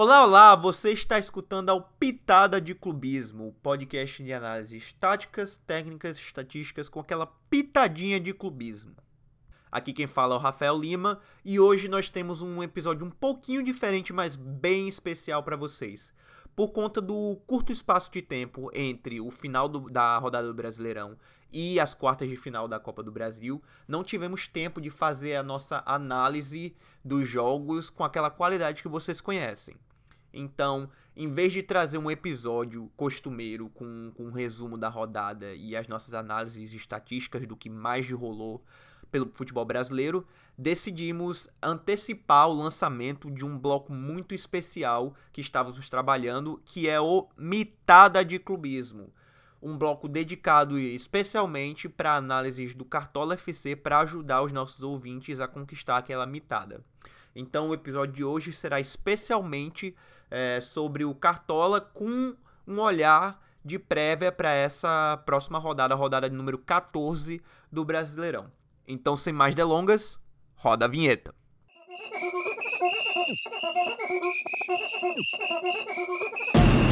Olá, olá! Você está escutando ao Pitada de Clubismo, podcast de análises táticas, técnicas, estatísticas com aquela pitadinha de clubismo. Aqui quem fala é o Rafael Lima e hoje nós temos um episódio um pouquinho diferente, mas bem especial para vocês. Por conta do curto espaço de tempo entre o final do, da rodada do Brasileirão e as quartas de final da Copa do Brasil, não tivemos tempo de fazer a nossa análise dos jogos com aquela qualidade que vocês conhecem. Então, em vez de trazer um episódio costumeiro com, com um resumo da rodada e as nossas análises estatísticas do que mais rolou pelo futebol brasileiro, decidimos antecipar o lançamento de um bloco muito especial que estávamos trabalhando, que é o Mitada de Clubismo. Um bloco dedicado especialmente para análises do Cartola FC para ajudar os nossos ouvintes a conquistar aquela mitada. Então o episódio de hoje será especialmente é, sobre o Cartola com um olhar de prévia para essa próxima rodada, a rodada número 14 do Brasileirão. Então, sem mais delongas, roda a vinheta.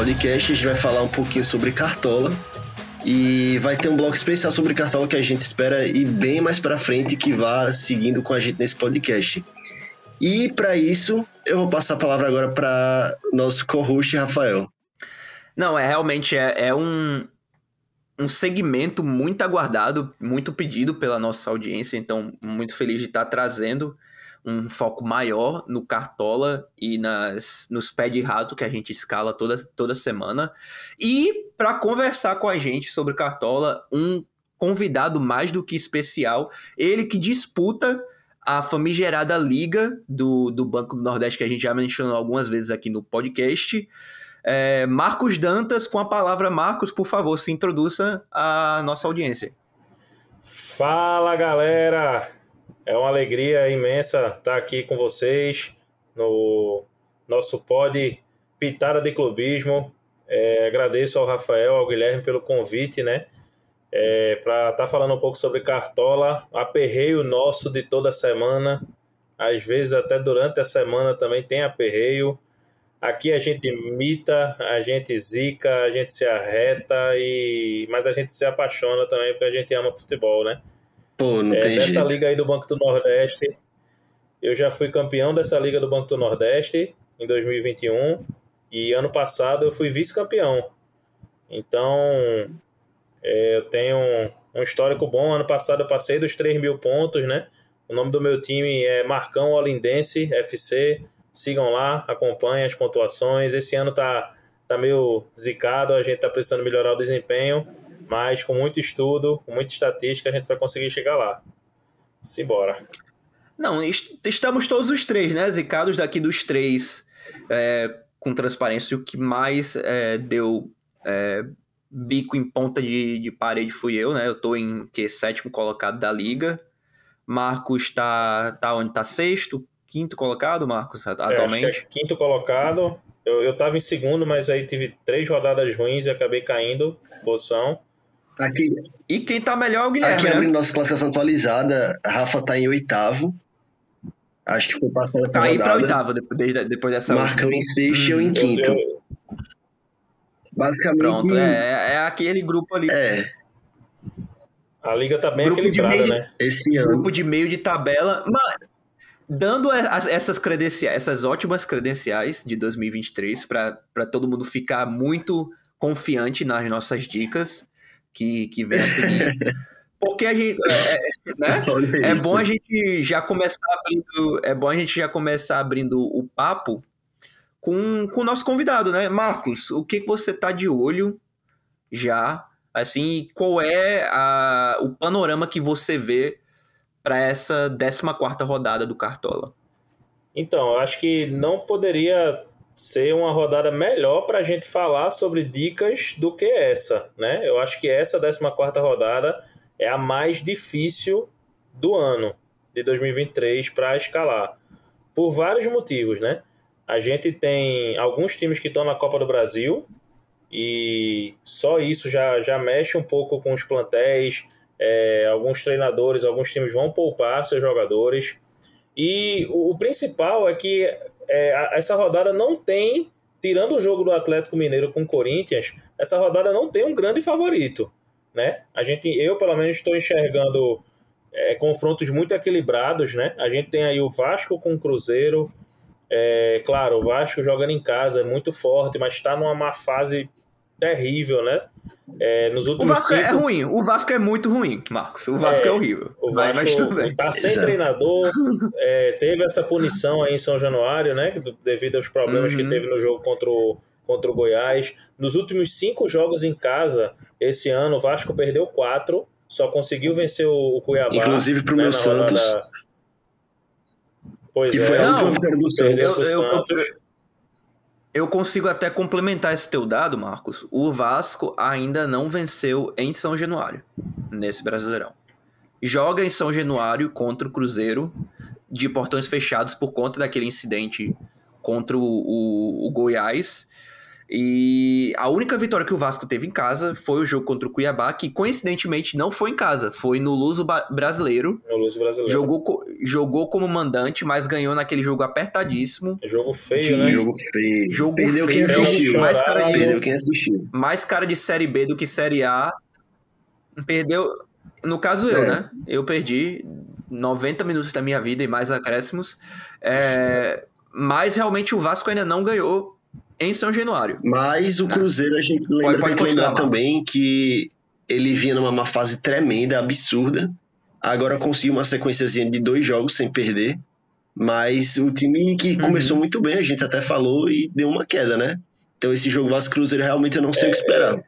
podcast a gente vai falar um pouquinho sobre Cartola e vai ter um bloco especial sobre Cartola que a gente espera ir bem mais para frente que vá seguindo com a gente nesse podcast. E para isso, eu vou passar a palavra agora para nosso co-host Rafael. Não, é realmente é, é um, um segmento muito aguardado, muito pedido pela nossa audiência, então muito feliz de estar trazendo um foco maior no Cartola e nas, nos pé de rato que a gente escala toda, toda semana. E para conversar com a gente sobre Cartola, um convidado mais do que especial, ele que disputa a famigerada liga do, do Banco do Nordeste, que a gente já mencionou algumas vezes aqui no podcast. É, Marcos Dantas, com a palavra Marcos, por favor, se introduza à nossa audiência. Fala galera! É uma alegria imensa estar aqui com vocês no nosso pod Pitada de Clubismo. É, agradeço ao Rafael, ao Guilherme pelo convite, né? É, para estar tá falando um pouco sobre Cartola, aperreio nosso de toda semana. Às vezes, até durante a semana também tem aperreio. Aqui a gente imita, a gente zica, a gente se arreta, e... mas a gente se apaixona também porque a gente ama futebol, né? Pô, não é, tem dessa jeito. liga aí do Banco do Nordeste, eu já fui campeão dessa liga do Banco do Nordeste em 2021 e ano passado eu fui vice-campeão. Então, é, eu tenho um, um, histórico bom. Ano passado eu passei dos 3 mil pontos, né? O nome do meu time é Marcão Olindense FC. Sigam lá, acompanhem as pontuações. Esse ano tá, tá meio zicado, a gente tá precisando melhorar o desempenho. Mas com muito estudo, com muita estatística, a gente vai conseguir chegar lá. Simbora. Não, est estamos todos os três, né? Zicados daqui dos três, é, com transparência. O que mais é, deu é, bico em ponta de, de parede fui eu, né? Eu tô em que sétimo colocado da liga. Marcos tá, tá onde? Tá sexto, quinto colocado, Marcos, é, atualmente? É, quinto colocado. Eu, eu tava em segundo, mas aí tive três rodadas ruins e acabei caindo posição. Aqui, e quem tá melhor é o Guilherme. Aqui né? abrindo nossa classificação atualizada, Rafa tá em oitavo. Acho que foi passando essa Cair rodada. pra oitavo depois, depois dessa. Marcão em sexto e eu em quinto. Basicamente. Pronto, é, é aquele grupo ali. É. A liga tá bem Grupo de equilibrada, meio- né? Esse ano. Grupo de meio de tabela. Mas, dando as- essas credenciais, essas ótimas credenciais de 2023 para todo mundo ficar muito confiante nas nossas dicas que, que vem a seguir. Porque a gente. É, é, né? É bom a gente já começar abrindo. É bom a gente já começar abrindo o papo com, com o nosso convidado, né? Marcos, o que, que você tá de olho já? Assim, e qual é a, o panorama que você vê para essa 14 rodada do Cartola? Então, eu acho que não poderia ser uma rodada melhor para a gente falar sobre dicas do que essa, né? Eu acho que essa 14 rodada é a mais difícil do ano de 2023 para escalar, por vários motivos, né? A gente tem alguns times que estão na Copa do Brasil e só isso já, já mexe um pouco com os plantéis. É, alguns treinadores, alguns times vão poupar seus jogadores. E o principal é que é, essa rodada não tem, tirando o jogo do Atlético Mineiro com o Corinthians, essa rodada não tem um grande favorito. Né? A gente, eu pelo menos estou enxergando é, confrontos muito equilibrados, né? A gente tem aí o Vasco com o Cruzeiro. É, claro, o Vasco jogando em casa é muito forte, mas está numa má fase terrível, né? É, nos últimos o Vasco é cinco... é ruim, o Vasco é muito ruim, Marcos. O Vasco é, é horrível. O Vasco mas tudo bem. tá sem Exato. treinador, é, teve essa punição aí em São Januário, né? Devido aos problemas uhum. que teve no jogo contra o, contra o Goiás. Nos últimos cinco jogos em casa, esse ano, o Vasco perdeu quatro, só conseguiu vencer o, o Cuiabá. Inclusive pro né, meu Santos. Rodada... Pois que é. foi a última vitória do Santos. Eu, eu, eu, eu consigo até complementar esse teu dado, Marcos. O Vasco ainda não venceu em São Januário, nesse Brasileirão. Joga em São Januário contra o Cruzeiro, de portões fechados por conta daquele incidente contra o, o, o Goiás. E a única vitória que o Vasco teve em casa foi o jogo contra o Cuiabá, que coincidentemente não foi em casa, foi no Luso Brasileiro. No Luso Brasileiro. Jogou, jogou como mandante, mas ganhou naquele jogo apertadíssimo. Jogo feio, né? Jogo feio. Jogo Perdeu feio, quem assistiu. mais cara de, Perdeu quem assistiu. mais cara de Série B do que Série A. Perdeu. No caso, eu, É. né? Eu perdi 90 minutos da minha vida e mais acréscimos. É, mas realmente o Vasco ainda não ganhou em São Januário. Mas o Não. Cruzeiro, a gente lembra, Pode- pode lembrar também que ele vinha numa má fase tremenda, absurda. Agora conseguiu uma sequenciazinha de dois jogos sem perder. Mas o time que Uhum. começou muito bem, a gente até falou, e deu uma queda, né? Então esse jogo Vasco Cruzeiro realmente eu não sei o que esperar.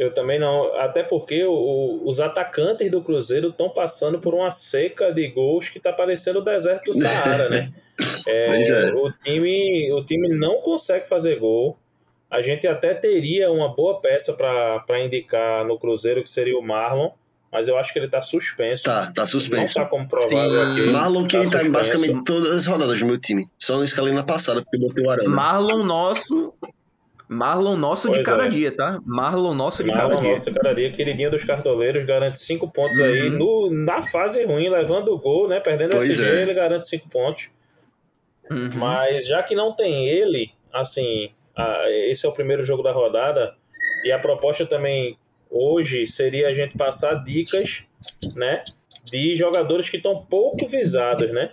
Eu também não. Até porque o- o- os atacantes do Cruzeiro estão passando por uma seca de gols que tá parecendo o deserto do Saara, né? É, Pois é. O, time, o time não consegue fazer gol. A gente até teria uma boa peça para indicar no Cruzeiro, que seria o Marlon, mas eu acho que ele tá suspenso. Tá, tá Não suspenso. tá como provável Sim. aqui. Marlon que tá, suspenso. basicamente todas as rodadas do meu time. Só não escalei na passada, porque botei o Arana. Marlon nosso. Marlon nosso de Pois cada é. dia, tá? Marlon nosso de cada Marlon, dia. nossa, cada dia, queridinho dos cartoleiros, garante cinco pontos aí. Uhum. No, na fase ruim, levando o gol, né? Perdendo Pois SG, é. ele garante cinco pontos. Uhum. Mas já que não tem ele, assim, a- esse é o primeiro jogo da rodada, e a proposta também hoje seria a gente passar dicas, né? De jogadores que estão pouco visados, né?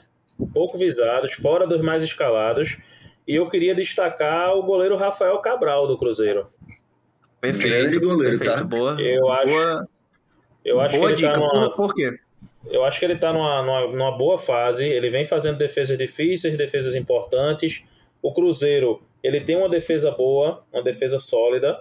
Pouco visados, fora dos mais escalados. E eu queria destacar o goleiro Rafael Cabral do Cruzeiro. Perfeito. Goleiro, perfeito. tá? Boa, Eu acho, boa, eu acho boa que ele dica. tá numa, Por, quê? Eu acho que ele tá numa, numa, numa boa fase. Ele vem fazendo defesas difíceis, defesas importantes. O Cruzeiro, ele tem uma defesa boa, uma defesa sólida.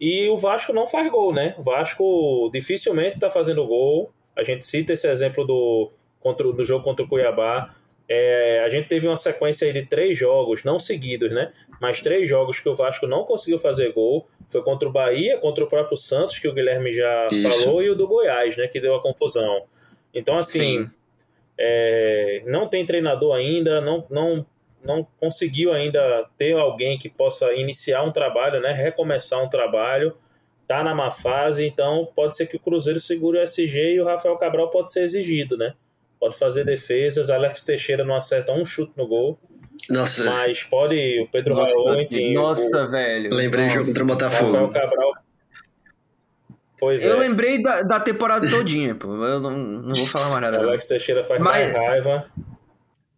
E o Vasco não faz gol, né? O Vasco dificilmente tá fazendo gol. A gente cita esse exemplo do, contra, do jogo contra o Cuiabá. É, a gente teve uma sequência de três jogos, não seguidos, né? Mas três jogos que o Vasco não conseguiu fazer gol. Foi contra o Bahia, contra o próprio Santos, que o Guilherme já Isso. falou, e o do Goiás, né? Que deu a confusão. Então, assim, Sim. é, não tem treinador ainda, não, não, não conseguiu ainda ter alguém que possa iniciar um trabalho, né? Recomeçar um trabalho. Tá na má fase, então pode ser que o Cruzeiro segure o SG e o Rafael Cabral pode ser exigido, né? Pode fazer defesas, Alex Teixeira não acerta um chute no gol, Nossa, mas pode o Pedro Nossa, Raul, enfim. nossa, o velho. lembrei do nossa. jogo contra o Rafael Botafogo. Cabral. Pois Eu é, lembrei da, da temporada todinha, pô. Eu não, não vou falar mais nada. Alex Teixeira faz Mas- mais raiva.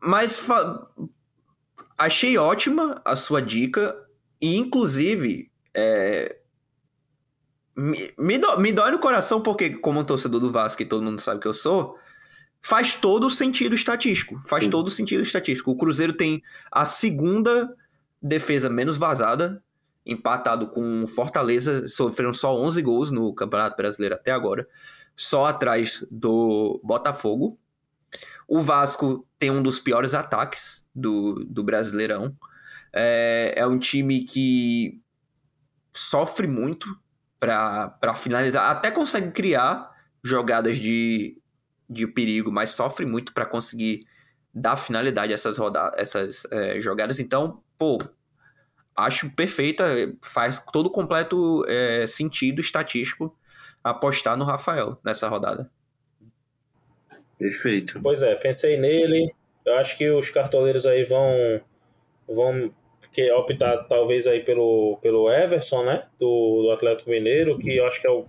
Mas fa- achei ótima a sua dica. E, inclusive, é, me, me, dó- me dói no coração, porque, como um torcedor do Vasco, e todo mundo sabe que eu sou, faz todo o sentido estatístico. Faz todo o sentido estatístico. O Cruzeiro tem a segunda defesa menos vazada, empatado com Fortaleza, sofreram só 11 gols no Campeonato Brasileiro até agora, só atrás do Botafogo. O Vasco tem um dos piores ataques do, do Brasileirão. É, é um time que sofre muito para finalizar, até consegue criar jogadas de, de perigo, mas sofre muito para conseguir dar finalidade a essas, rodadas, essas é, jogadas. Então, pô, acho perfeita, faz todo completo é, sentido estatístico apostar no Rafael nessa rodada. Perfeito. Pois é, pensei nele. Eu acho que os cartoleiros aí vão vão que optar talvez aí pelo, pelo Everson, né? Do, do Atlético Mineiro, que eu acho que é o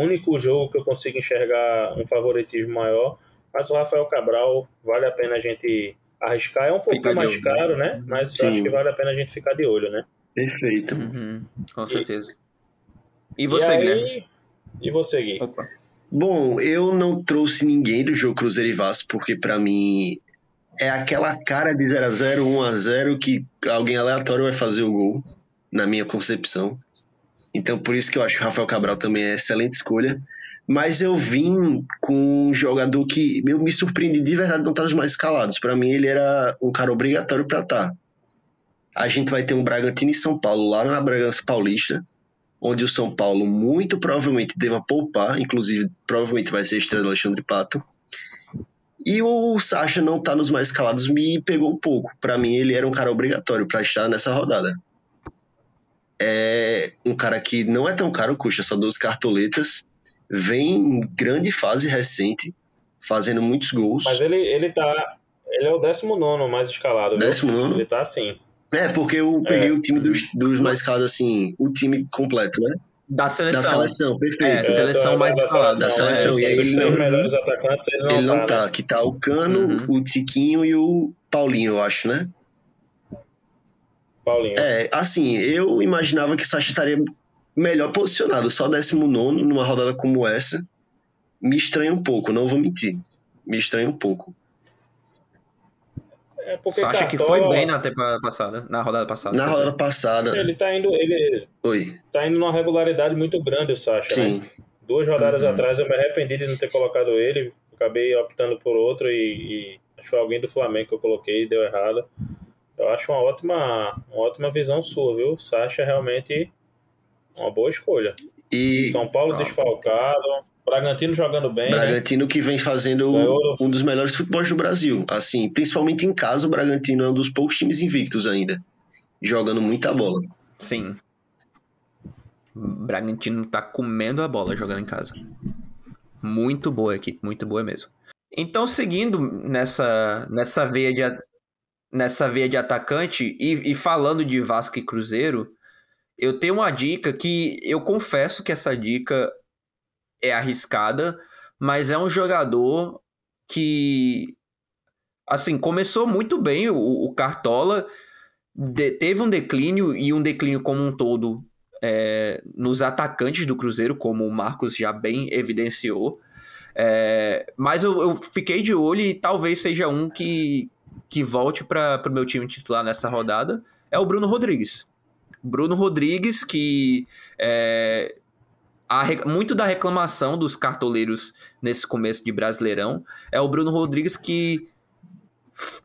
único jogo que eu consigo enxergar um favoritismo maior. Mas o Rafael Cabral vale a pena a gente arriscar. É um pouquinho mais olho. caro, né? Mas Sim. acho que vale a pena a gente ficar de olho, né? Perfeito. Uhum, com certeza. E, e você, e aí, E você, Gui? Opa. Bom, eu não trouxe ninguém do jogo Cruzeiro e Vasco, porque para mim é aquela cara de 0x0, 1x0 que alguém aleatório vai fazer o gol, na minha concepção. Então por isso que eu acho que o Rafael Cabral também é excelente escolha. Mas eu vim com um jogador que eu me surpreendi de verdade não estar nos mais escalados. Para mim ele era um cara obrigatório para estar. Tá. A gente vai ter um Bragantino e São Paulo lá na Bragança Paulista, onde o São Paulo muito provavelmente deva poupar, inclusive provavelmente vai ser a estreia do Alexandre Pato. E o Sacha não tá nos mais escalados me pegou um pouco. Para mim, ele era um cara obrigatório para estar nessa rodada. É um cara que não é tão caro, custa só 12 cartoletas. Vem em grande fase recente, fazendo muitos gols. Mas ele, ele tá. Ele é o 19 mais escalado. 19? Ele tá assim. É, porque eu peguei é. o time dos, dos mais escalados, assim, o time completo, né? Da seleção. Da seleção, perfeito. É, seleção mais escalada. Da seleção. É, e aí ele não, melhores atacantes, ele não, ele não tá, né? Que tá o Cano, uhum. o Tiquinho e o Paulinho, eu acho, né? Paulinho. É, assim, eu imaginava que o Sacha estaria melhor posicionado, só 19 numa rodada como essa. Me estranha um pouco, não vou mentir. Me estranha um pouco. É acha Cartola... que foi bem na temporada passada, na rodada passada? Na rodada passada. Ele tá indo, ele Oi. tá indo numa regularidade muito grande, o Sacha, né? Sim. Né? Duas rodadas uhum. atrás eu me arrependi de não ter colocado ele, acabei optando por outro e, e acho que foi alguém do Flamengo que eu coloquei e deu errado. Eu acho uma ótima, uma ótima visão sua, viu? Sacha é realmente uma boa escolha. E... São Paulo desfalcado, Bragantino jogando bem. Né? Bragantino né? que vem fazendo um dos melhores futebols do Brasil. Assim, principalmente em casa, o Bragantino é um dos poucos times invictos ainda. Jogando muita bola. Sim. O Bragantino tá comendo a bola jogando em casa. Muito boa equipe, muito boa mesmo. Então, seguindo nessa, nessa, veia, de, nessa veia de atacante e, e falando de Vasco e Cruzeiro, eu tenho uma dica que eu confesso que essa dica é arriscada, mas é um jogador que assim começou muito bem o, o Cartola de, teve um declínio e um declínio como um todo é, nos atacantes do Cruzeiro, como o Marcos já bem evidenciou. É, mas eu, eu, fiquei de olho e talvez seja um que, que volte para o meu time titular nessa rodada. É o Bruno Rodrigues. Bruno Rodrigues, que é, a, muito da reclamação dos cartoleiros nesse começo de Brasileirão é o Bruno Rodrigues que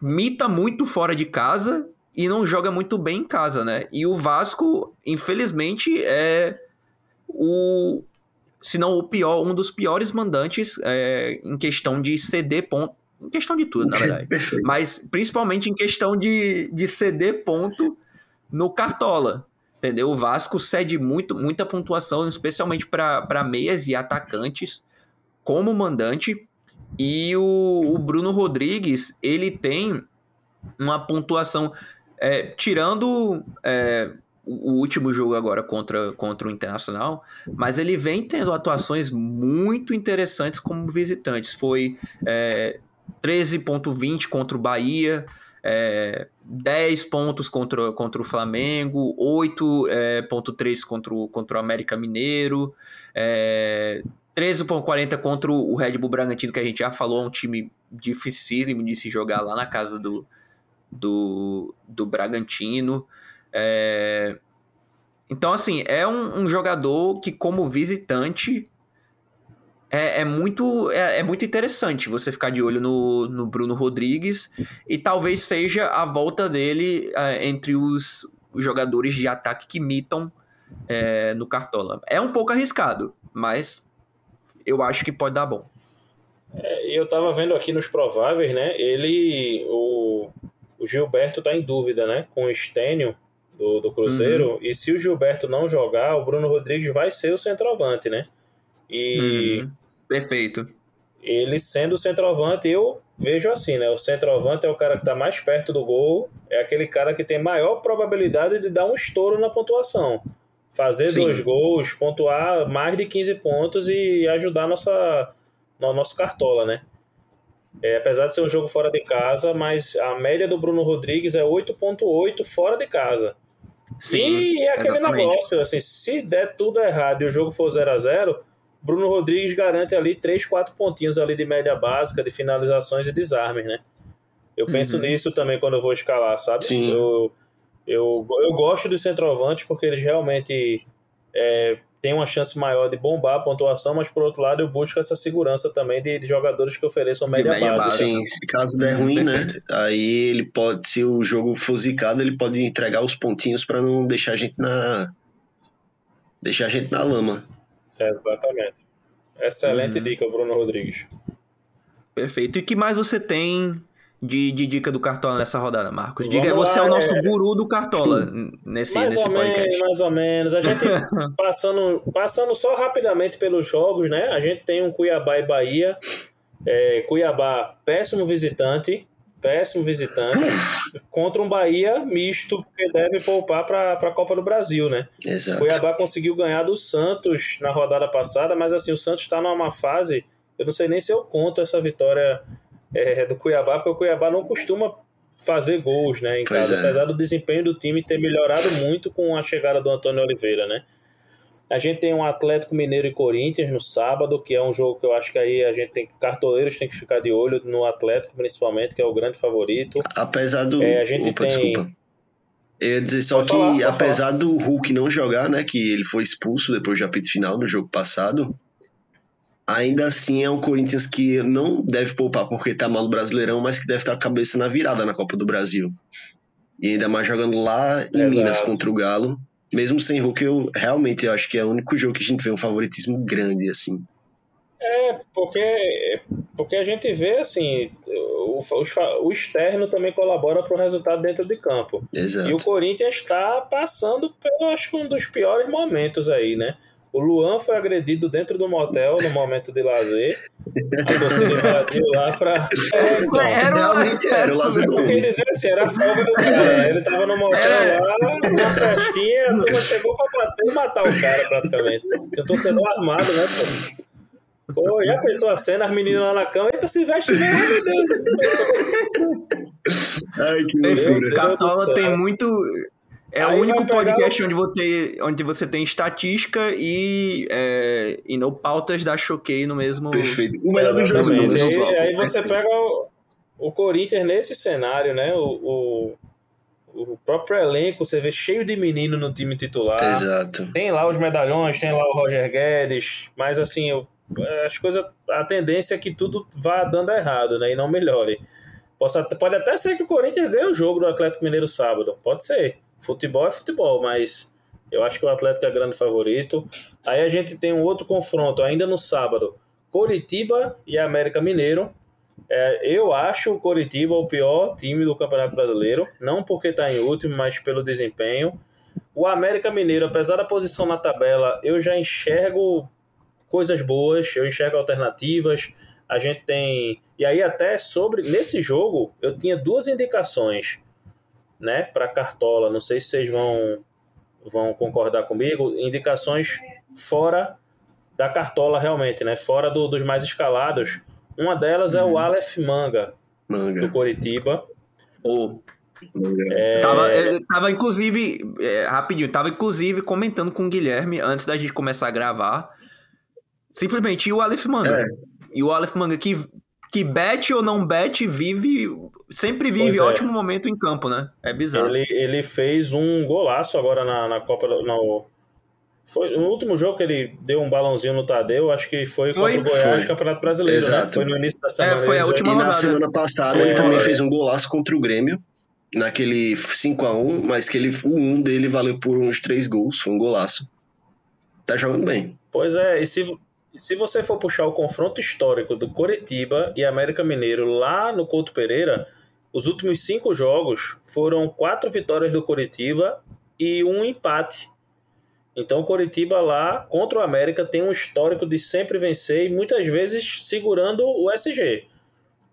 mita muito fora de casa e não joga muito bem em casa, né? E o Vasco, infelizmente, é o se não o pior, um dos piores mandantes é, em questão de ceder ponto. Em questão de tudo, na verdade. Mas principalmente em questão de, de ceder ponto no Cartola. Entendeu? O Vasco cede muito, muita pontuação, especialmente para meias e atacantes, como mandante. E o, o Bruno Rodrigues, ele tem uma pontuação. É, tirando é, o último jogo agora contra, contra o Internacional, mas ele vem tendo atuações muito interessantes como visitantes. Foi é, 13,20 contra o Bahia, é, 10 pontos contra, contra o Flamengo, 8,3 é, contra, o, contra o América Mineiro, é, 13,40 contra o Red Bull Bragantino, que a gente já falou, é um time dificílimo de se jogar lá na casa do, do, do Bragantino. É, então, assim, é um, um jogador que, como visitante, é, é, muito, é, é, muito interessante você ficar de olho no, no Bruno Rodrigues e talvez seja a volta dele é, entre os, jogadores de ataque que mitam é, no Cartola. É um pouco arriscado, mas eu acho que pode dar bom. É, eu tava vendo aqui nos prováveis, né? Ele, o, o Gilberto tá em dúvida, né? Com o Estênio do, do Cruzeiro. Uhum. E se o Gilberto não jogar, o Bruno Rodrigues vai ser o centroavante, né? E. Uhum. Perfeito. Ele sendo centroavante, eu vejo assim, né? O centroavante é o cara que está mais perto do gol, é aquele cara que tem maior probabilidade de dar um estouro na pontuação. Fazer Sim. dois gols, pontuar mais de 15 pontos e ajudar nossa, no nosso cartola, né? É, apesar de ser um jogo fora de casa, mas a média do Bruno Rodrigues é 8.8 fora de casa. Sim, e é aquele exatamente. negócio, assim, se der tudo errado e o jogo for 0 a 0 Bruno Rodrigues garante ali 3, 4 pontinhos ali de média básica, de finalizações e desarmes, né? Eu penso uhum. nisso também quando eu vou escalar, sabe? Sim. Eu, eu, eu gosto dos centroavantes porque eles realmente é, têm uma chance maior de bombar a pontuação, mas por outro lado eu busco essa segurança também de, de jogadores que ofereçam média, média básica. Sim, se caso der ruim, né? Aí ele pode, se o jogo for zicado, ele pode entregar os pontinhos para não deixar a gente na deixar a gente na lama. Exatamente. Excelente uhum. dica, Bruno Rodrigues. Perfeito. E que mais você tem de, de dica do Cartola nessa rodada, Marcos? Diga, Vamos você lá, é o nosso é... guru do Cartola nesse, mais nesse ou podcast. Menos, mais ou menos. A gente, passando, passando só rapidamente pelos jogos, né? A gente tem um Cuiabá e Bahia. É, Cuiabá, péssimo visitante péssimo visitante, contra um Bahia misto que deve poupar para a Copa do Brasil, né? Exato. Cuiabá conseguiu ganhar do Santos na rodada passada, mas assim, o Santos está numa fase, eu não sei nem se eu conto essa vitória é, do Cuiabá, porque o Cuiabá não costuma fazer gols, né, em casa, é. apesar do desempenho do time ter melhorado muito com a chegada do Antônio Oliveira, né? A gente tem um Atlético Mineiro e Corinthians no sábado, que é um jogo que eu acho que aí a gente tem cartoleiros tem que ficar de olho no Atlético, principalmente, que é o grande favorito. Apesar do. É, a gente Opa, tem. Desculpa. Eu ia dizer só pode que, falar, apesar falar. do Hulk não jogar, né? Que ele foi expulso depois do apito final no jogo passado. Ainda assim é um Corinthians que não deve poupar porque tá mal no Brasileirão, mas que deve estar com a cabeça na virada na Copa do Brasil. E ainda mais jogando lá em Exato. Minas contra o Galo mesmo sem Hulk, eu realmente eu acho que é o único jogo que a gente vê um favoritismo grande, assim. É, porque, porque a gente vê, assim, o, o, o externo também colabora para o resultado dentro de campo. Exato. E o Corinthians está passando pelo, acho que um dos piores momentos aí, né? O Luan foi agredido dentro do motel no momento de lazer. A torcida invadiu lá pra. É, então, era, realmente era o lazer do Quem dizer assim, era a folga do cara. Ele tava no motel é. lá, numa festinha, a turma chegou pra bater e matar o cara praticamente. Tem um torcedor armado, né, pô? Pô, já pensou a cena, as meninas lá na cama, eita, se veste bem, meu Deus. Ai, que loucura. Cartola tem muito é Aí o único podcast o... onde, você, onde você tem estatística e, é, e no pautas da Choquei no mesmo. Perfeito. O melhor do jogo. Aí, aí você pega o, o Corinthians nesse cenário, né? O, o, o, próprio elenco, você vê cheio de menino no time titular. Exato. Tem lá os medalhões, tem lá o Roger Guedes, mas assim, as coisas. A tendência é que tudo vá dando errado, né? E não melhore. Posso, pode até ser que o Corinthians ganhe o jogo do Atlético Mineiro sábado. Pode ser. Futebol é futebol, mas eu acho que o Atlético é grande favorito. Aí a gente tem um outro confronto ainda no sábado: Coritiba e América Mineiro. É, eu acho o Coritiba o pior time do Campeonato Brasileiro, não porque está em último, mas pelo desempenho. O América Mineiro, apesar da posição na tabela, eu já enxergo coisas boas, eu enxergo alternativas. A gente tem. E aí, até sobre. Nesse jogo, eu tinha duas indicações né, para Cartola. Não sei se vocês vão, vão concordar comigo. Indicações fora da Cartola, realmente, né? Fora do, dos mais escalados. Uma delas uhum. é o uhum. Aleph Manga, Manga. do Coritiba. Oh. É... Tava, tava, inclusive, é, rapidinho, tava inclusive comentando com o Guilherme antes da gente começar a gravar. Simplesmente, e o Aleph Manga? É. E o Aleph Manga que que bet ou não bet vive, sempre vive é. ótimo momento em campo, né? É bizarro. Ele, ele fez um golaço agora na, na Copa, no, Foi no último jogo que ele deu um balãozinho no Tadeu, acho que foi, foi contra o Goiás, foi. Campeonato Brasileiro, né? Exato. né? Foi no início da semana. É, foi a última e rodada. na semana passada ele também fez um golaço contra o Grêmio, naquele 5 a 1 mas que ele, o 1 dele valeu por uns 3 gols, foi um golaço. Tá jogando bem. Pois é, e se, se você for puxar o confronto histórico do Coritiba e América Mineiro lá no Couto Pereira, os últimos cinco jogos foram quatro vitórias do Coritiba e um empate então o Coritiba lá contra o América tem um histórico de sempre vencer e muitas vezes segurando o SG.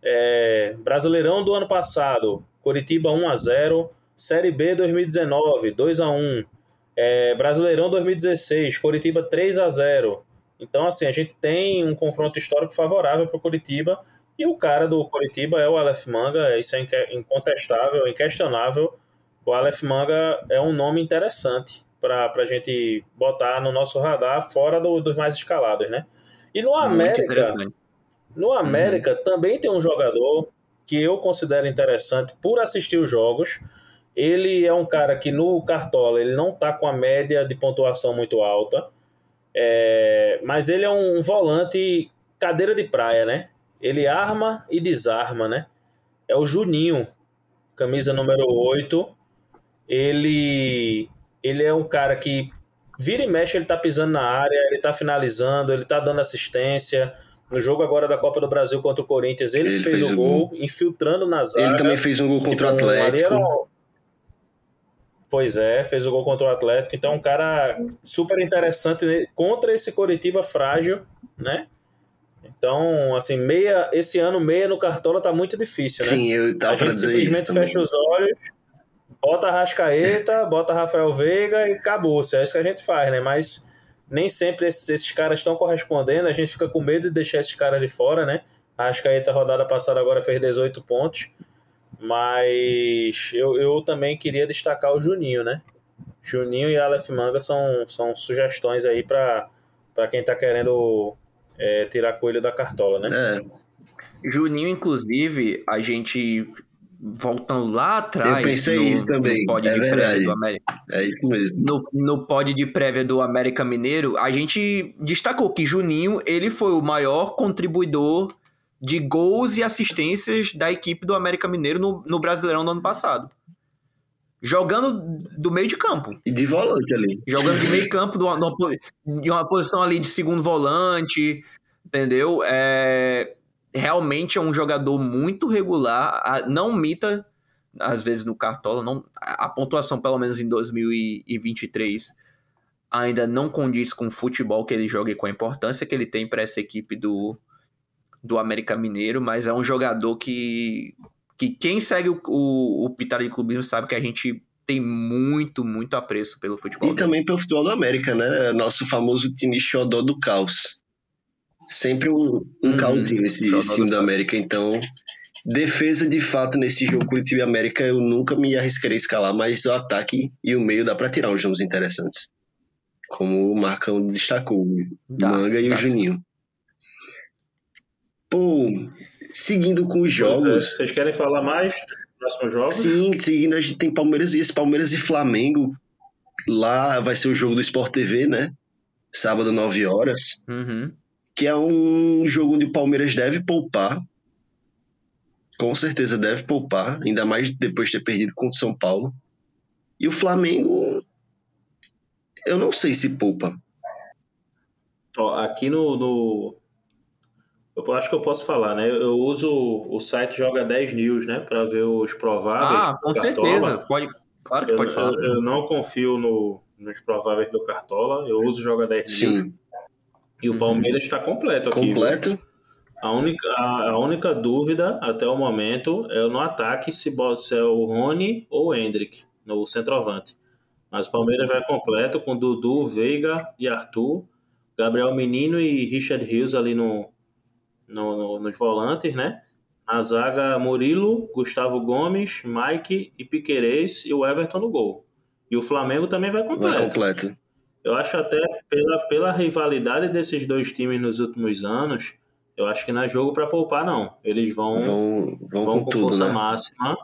É, Brasileirão do ano passado, Coritiba 1 a 0, Série B 2019 2 a 1, é, Brasileirão 2016, Coritiba 3 a 0. Então assim a gente tem um confronto histórico favorável para o Coritiba e o cara do Coritiba é o Aleph Manga, isso é incontestável, inquestionável. O Aleph Manga é um nome interessante para a gente botar no nosso radar fora do, dos mais escalados, né? E no América, no América uhum. também tem um jogador que eu considero interessante por assistir os jogos. Ele é um cara que no Cartola ele não tá com a média de pontuação muito alta, é, mas ele é um volante cadeira de praia, né? Ele arma e desarma, né? É o Juninho, camisa número 8. Ele ele é um cara que vira e mexe, ele tá pisando na área, ele tá finalizando, ele tá dando assistência. No jogo agora da Copa do Brasil contra o Corinthians, ele, ele fez, fez, o gol, gol, infiltrando na zaga. Ele também fez um gol contra o Atlético. Pois é, fez o gol contra o Atlético. Então, um cara super interessante contra esse Coritiba frágil, né? Então, assim, meia, esse ano meia no Cartola tá muito difícil, né? Sim, eu tava A gente simplesmente fecha os olhos bota Rascaeta, bota Rafael Veiga e acabou. É isso que a gente faz, né? Mas nem sempre esses, esses caras estão correspondendo. A gente fica com medo de deixar esses caras de fora, né? A Rascaeta, rodada passada, agora fez 18 pontos. Mas eu, eu também queria destacar o Juninho, né? Juninho e Aleph Manga são, são sugestões aí para quem tá querendo é, tirar coelho da cartola, né? É. Juninho, inclusive, a gente voltando lá atrás. Eu pensei no, isso também. No pod é de verdade. prévia do América. É isso mesmo. No, no pod de prévia do América Mineiro, a gente destacou que Juninho ele foi o maior contribuidor de gols e assistências da equipe do América Mineiro no, no Brasileirão do ano passado. Jogando do meio de campo. E de volante ali. Jogando de meio campo, de uma, de uma posição ali de segundo volante, entendeu? É, realmente é um jogador muito regular, não mita às vezes no Cartola, não, a pontuação pelo menos em 2023 ainda não condiz com o futebol que ele joga e com a importância que ele tem para essa equipe do, do América Mineiro, mas é um jogador que, que quem segue o, o, o Pitar de Clubismo sabe que a gente tem muito, muito apreço pelo futebol. E dele. também pelo futebol do América, né? Nosso famoso time xodó do caos sempre um, um causinho esse, esse time da América. Então, defesa de fato nesse jogo Curitiba e América eu nunca me arriscaria a escalar, mas o ataque e o meio dá para tirar uns nomes interessantes. Como o Marcão destacou, o Manga e o Juninho. Pô, seguindo com os é, jogos. Vocês querem falar mais dos próximos jogos? Sim, seguindo, a gente tem Palmeiras e esse Palmeiras e Flamengo. Lá vai ser o jogo do Sport TV, né? Sábado, 9 horas. Uhum que é um jogo onde o Palmeiras deve poupar. Com certeza deve poupar, ainda mais depois de ter perdido contra o São Paulo. E o Flamengo, eu não sei se poupa. Ó, aqui no, no, Eu acho que eu posso falar, né? Eu uso o site Joga 10 News, né? Para ver os prováveis. Ah, com certeza. Pode, claro que eu, pode falar. Eu, eu não confio no, nos prováveis do Cartola. Eu uso Joga 10 Sim. News. E o uhum. Palmeiras está completo aqui. Completo? A única, a, a, única dúvida até o momento é no ataque se, se é o Rony ou o Hendrick, no centroavante. Mas o Palmeiras vai completo com Dudu, Veiga e Arthur, Gabriel Menino e Richard Rios ali no, no, no, nos volantes, né? Na zaga, Murilo, Gustavo Gomes, Mike e Piquerez e o Everton no gol. E o Flamengo também vai completo. Vai completo. Eu acho até pela, pela rivalidade desses dois times nos últimos anos, eu acho que não é jogo para poupar, não. Eles vão, vão, vão, vão com, com tudo, força né? máxima.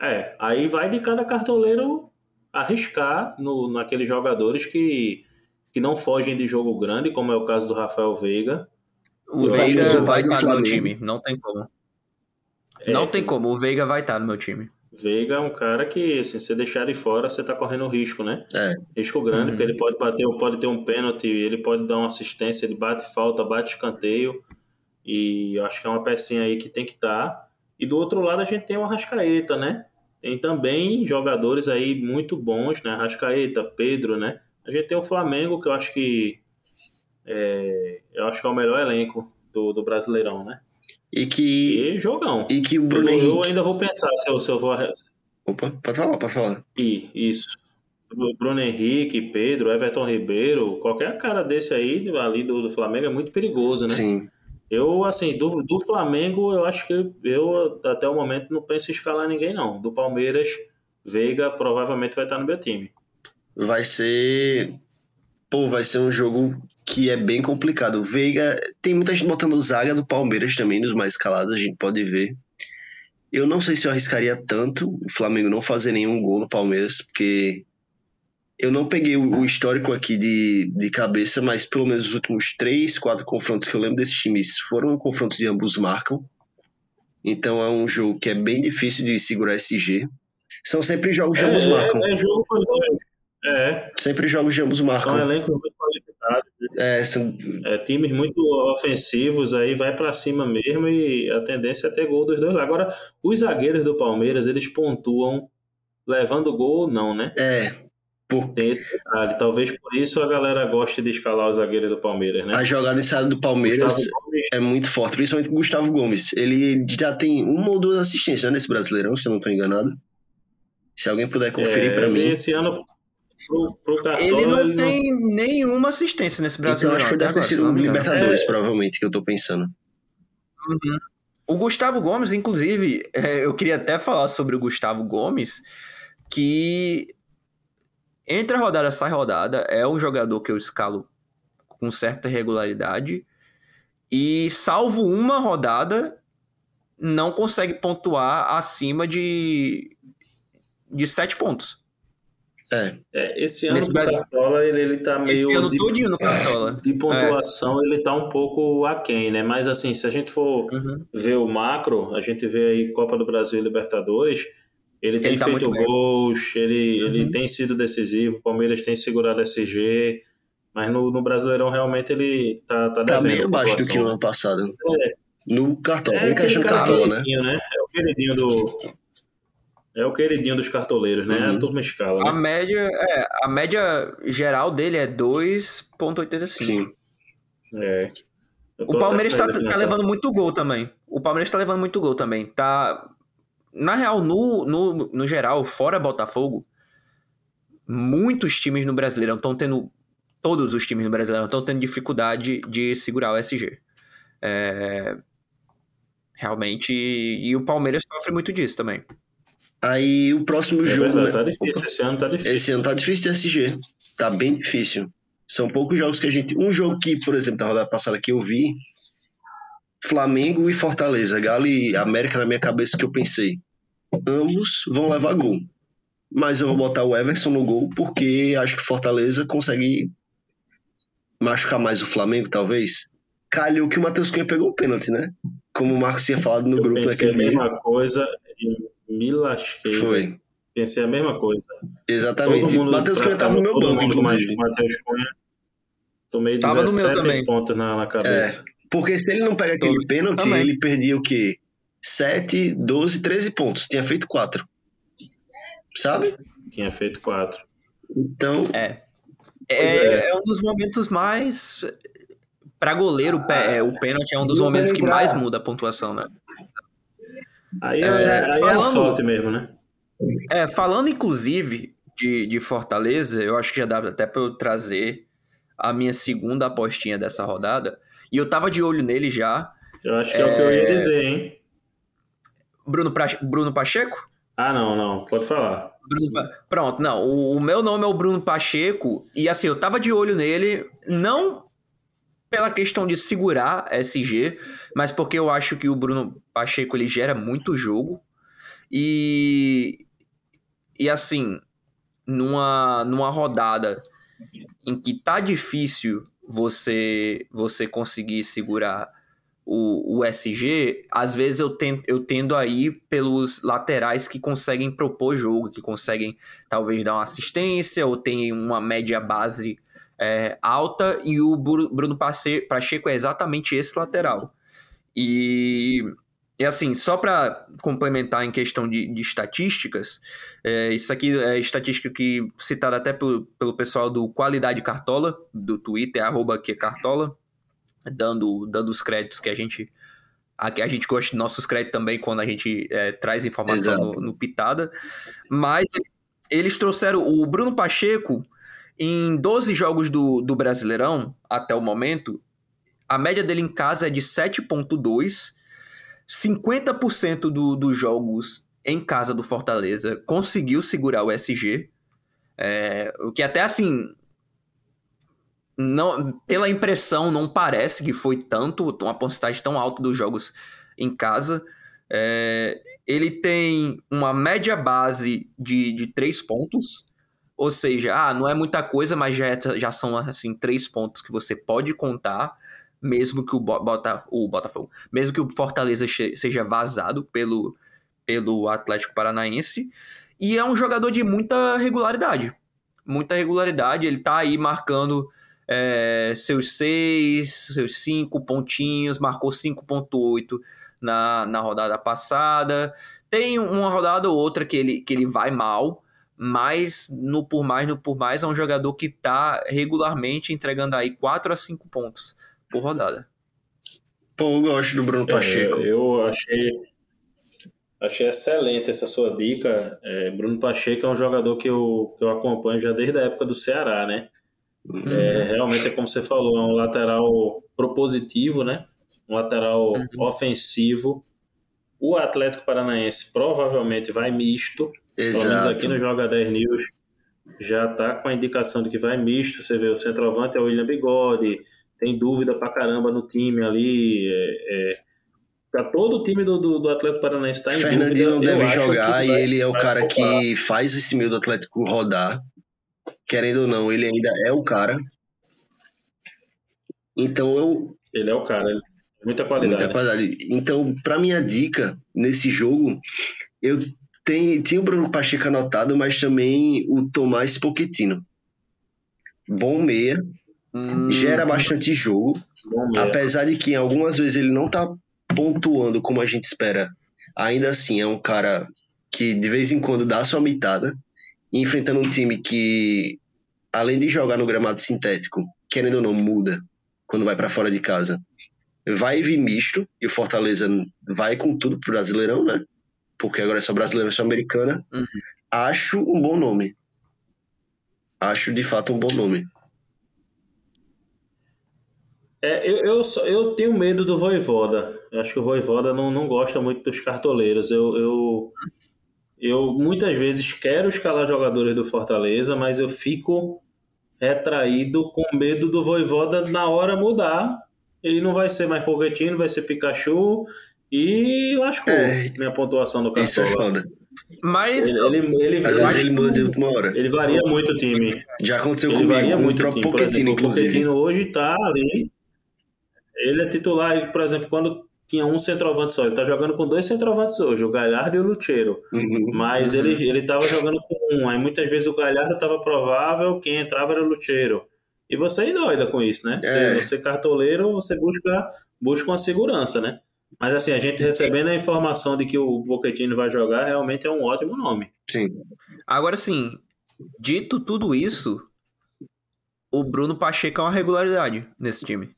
É, aí vai de cada cartoleiro arriscar no, naqueles jogadores que que não fogem de jogo grande, como é o caso do Rafael Veiga. O Veiga vai estar no meu time, não tem como. É, Não tem como, o Veiga vai estar no meu time. Veiga é um cara que, assim, se você deixar ele fora, você tá correndo risco, né? É. Risco grande, Uhum. porque ele pode bater, pode ter um pênalti, ele pode dar uma assistência, ele bate falta, bate escanteio. E eu acho que é uma pecinha aí que tem que estar. E do outro lado a gente tem o Arrascaeta, né? Tem também jogadores aí muito bons, né? Arrascaeta, Pedro, né? A gente tem o Flamengo, que eu acho que é, eu acho que é o melhor elenco do, do Brasileirão, né? E que, E jogão. e que o Bruno Eu, eu Henrique. ainda vou pensar se eu, se eu vou Opa, pode falar, pode falar. Ir, isso. Bruno Henrique, Pedro, Everton Ribeiro, qualquer cara desse aí, ali do, do Flamengo, é muito perigoso, né? Sim. Eu, assim, do, do Flamengo, eu acho que eu, até o momento, não penso em escalar ninguém, não. Do Palmeiras, Veiga provavelmente vai estar no meu time. Vai ser. Pô, vai ser um jogo que é bem complicado. O Veiga. Tem muita gente botando zaga do Palmeiras também, nos mais escalados, a gente pode ver. Eu não sei se eu arriscaria tanto o Flamengo não fazer nenhum gol no Palmeiras, porque eu não peguei o histórico aqui de, de cabeça, mas pelo menos os últimos três, quatro confrontos que eu lembro desses times foram confrontos de ambos marcam. Então é um jogo que é bem difícil de segurar SG. São sempre jogos de ambos marcam. é, é jogo dois. É, Sempre jogos de ambos são marcam. elencos muito qualificados. É, são, É, times muito ofensivos, aí vai pra cima mesmo e a tendência é ter gol dos dois lá. Agora, os zagueiros do Palmeiras, eles pontuam levando gol ou não, né? é, por, Tem esse detalhe. Talvez por isso a galera goste de escalar os zagueiros do Palmeiras, né? a jogada área do Palmeiras é muito forte, principalmente o Gustavo Gomes. Ele já tem uma ou duas assistências né, nesse Brasileirão, se eu não estou enganado. Se alguém puder conferir é, pra mim. Esse ano, pro, pro Cartola, Ele não tem nenhuma assistência nesse Então Brasileirão acho que deve ter sido não o. Libertadores, É. provavelmente, que eu tô pensando. O Gustavo Gomes, inclusive, é, eu queria até falar sobre o Gustavo Gomes, que entre a rodada sai rodada, é um jogador que eu escalo com certa regularidade e, salvo uma rodada, não consegue pontuar acima de, de sete pontos. É, É, esse ano Nesse do Cartola, ele, ele tá meio... Esse ano de, todinho no Cartola. de pontuação, ele tá um pouco aquém, né? Mas assim, se a gente for Uhum. ver o macro, a gente vê aí Copa do Brasil e Libertadores, ele tem Ele tá feito bem. gols, ele, Uhum. ele tem sido decisivo, o Palmeiras tem segurado SG, mas no, no Brasileirão realmente ele tá, tá tá meio a abaixo do que no pontuação, ano passado. É. No cartão, É é, cartola, né? né? É o queridinho do... É o queridinho dos cartoleiros, né? Uhum. A turma escala, A né? média, é, a média geral dele é 2.85. Sim. É. O Palmeiras até tá, tá levando muito gol também. O Palmeiras tá levando muito gol também. Tá. Na real, no, no, no geral, fora Botafogo, muitos times no Brasileirão estão tendo. Todos os times no Brasileirão estão tendo dificuldade de segurar o SG. É, Realmente. E o Palmeiras sofre muito disso também. Aí o próximo É jogo, verdade, né? tá difícil. Esse ano tá difícil. Esse ano tá difícil de SG. Tá bem difícil. São poucos jogos que a gente. Um jogo que, por exemplo, da rodada passada que eu vi. Flamengo e Fortaleza. Galo e América na minha cabeça que eu pensei. Ambos vão levar gol. Mas eu vou botar o Everson no gol porque acho que Fortaleza consegue machucar mais o Flamengo, talvez. Calhou que o Matheus Cunha pegou um pênalti, né? Como o Marcos tinha falado no Eu grupo a naquele dia. mesma coisa me lasquei. Foi. Pensei a mesma coisa. Exatamente. Todo Matheus Cunha tava no meu todo banco, inclusive. Matheus Cunha tomei Tava no meu 17 também. pontos na, na cabeça. Porque se ele não pega aquele Tô- pênalti, também. ele perdia o quê? 7, 12, 13 pontos. Tinha feito 4. Sabe? Tinha feito quatro. Então, É. É, é. é um dos momentos mais. Pra goleiro, o é, o pênalti é um dos momentos que mais muda a pontuação, né? Aí, É, é, aí é a falando- sorte mesmo, né? É, falando inclusive de, de Fortaleza, eu acho que já dá até pra eu trazer a minha segunda apostinha dessa rodada. E eu tava de olho nele já. Eu acho que é, o que eu ia dizer, hein? Bruno, Pra- Bruno Pacheco? Ah, não, não. Pode falar. Bruno Pronto, não. O, o meu nome é o Bruno Pacheco. E assim, eu tava de olho nele, não pela questão de segurar SG, mas porque eu acho que o Bruno Pacheco ele gera muito jogo. E. E assim, numa, numa rodada em que tá difícil você você conseguir segurar o, o SG, às vezes eu tendo, eu tendo a ir pelos laterais que conseguem propor jogo, que conseguem talvez dar uma assistência ou tem uma média base é, alta, e o Bruno Pacheco é exatamente esse lateral. E, e assim, só para complementar em questão de, de estatísticas, é, isso aqui é estatística que citada até pelo, pelo pessoal do Qualidade Cartola, do Twitter, arroba que Cartola, dando, dando os créditos que a gente a, a gente gosta de nossos créditos também quando a gente é, traz informação no, no, Pitada. Mas eles trouxeram o Bruno Pacheco em 12 jogos do, do Brasileirão até o momento. A média dele em casa é de 7,2. 50% do, dos jogos em casa do Fortaleza conseguiu segurar o SG. É, o que até assim não, pela impressão, não parece que foi tanto, uma porcentagem tão alta dos jogos em casa. É, ele tem uma média base de, de três pontos, ou seja, ah, não é muita coisa, mas já, é, já são assim três pontos que você pode contar, mesmo que o, Bota, o Botafogo, mesmo que o Fortaleza seja vazado pelo, pelo Atlético Paranaense. E é um jogador de muita regularidade. Muita regularidade, ele tá aí marcando é, seus seis, seus cinco pontinhos, marcou 5.8 na, na rodada passada. Tem uma rodada ou outra que ele, que ele vai mal, mas no por mais, no por mais, é um jogador que está regularmente entregando aí 4 a 5 pontos por rodada. Pô, eu gosto do Bruno Pacheco. É, eu achei, achei excelente essa sua dica. É, Bruno Pacheco é um jogador que eu, que eu acompanho já desde a época do Ceará, né? É, realmente é como você falou, é um lateral propositivo, né? Um lateral uhum. ofensivo. O Atlético Paranaense provavelmente vai misto. Exato. Pelo menos aqui no Joga 10 News já tá com a indicação de que vai misto. Você vê, o centroavante é o William Bigode, tem dúvida pra caramba no time ali. É, é, tá todo o time do, do, do Atlético Paranaense tá em Fernandinho dúvida. não deve jogar e ele é o cara que faz esse meio do Atlético rodar querendo ou não, ele ainda é o cara. Então eu. Ele é o cara, muita qualidade. Muita qualidade. Então, para minha dica nesse jogo, eu tenho, tinha o Bruno Pacheco anotado, mas também o Tomás Pochettino. Bom meia, hum. gera bastante jogo, apesar de que algumas vezes ele não tá pontuando como a gente espera. Ainda assim, é um cara que de vez em quando dá a sua mitada enfrentando um time que, além de jogar no gramado sintético, querendo ou não, muda quando vai para fora de casa. Vai vir misto, e o Fortaleza vai com tudo pro Brasileirão, né? Porque agora é só Brasileirão e Sul-Americana. Uhum. Acho um bom nome. Acho de fato um bom nome. É, eu, eu, eu, tenho medo do Voivoda. Eu acho que o Voivoda não, não gosta muito dos cartoleiros. Eu, eu, eu muitas vezes quero escalar jogadores do Fortaleza, mas eu fico retraído com medo do Voivoda na hora mudar. Ele não vai ser mais Pochettino, vai ser Pikachu e lascou é, minha pontuação no cartão. Isso é foda. Mas ele, ele, ele, ele, ele muda de última hora. Ele varia muito o time. Já aconteceu ele comigo, varia muito o próprio Pochettino, inclusive. O Pochettino hoje tá ali. Ele é titular, por exemplo, quando tinha um centroavante só. Ele tá jogando com dois centroavantes hoje, o Galhardo e o Lucheiro. Uhum, Mas uhum. ele, ele tava jogando com um. Aí muitas vezes o Galhardo tava provável, quem entrava era o Lucheiro. E você é doida com isso, né? É. Você, você cartoleiro, você busca, busca uma segurança, né? Mas assim, a gente recebendo a informação de que o Pochettino vai jogar, realmente é um ótimo nome. Sim. Agora sim, dito tudo isso, o Bruno Pacheco é uma regularidade nesse time.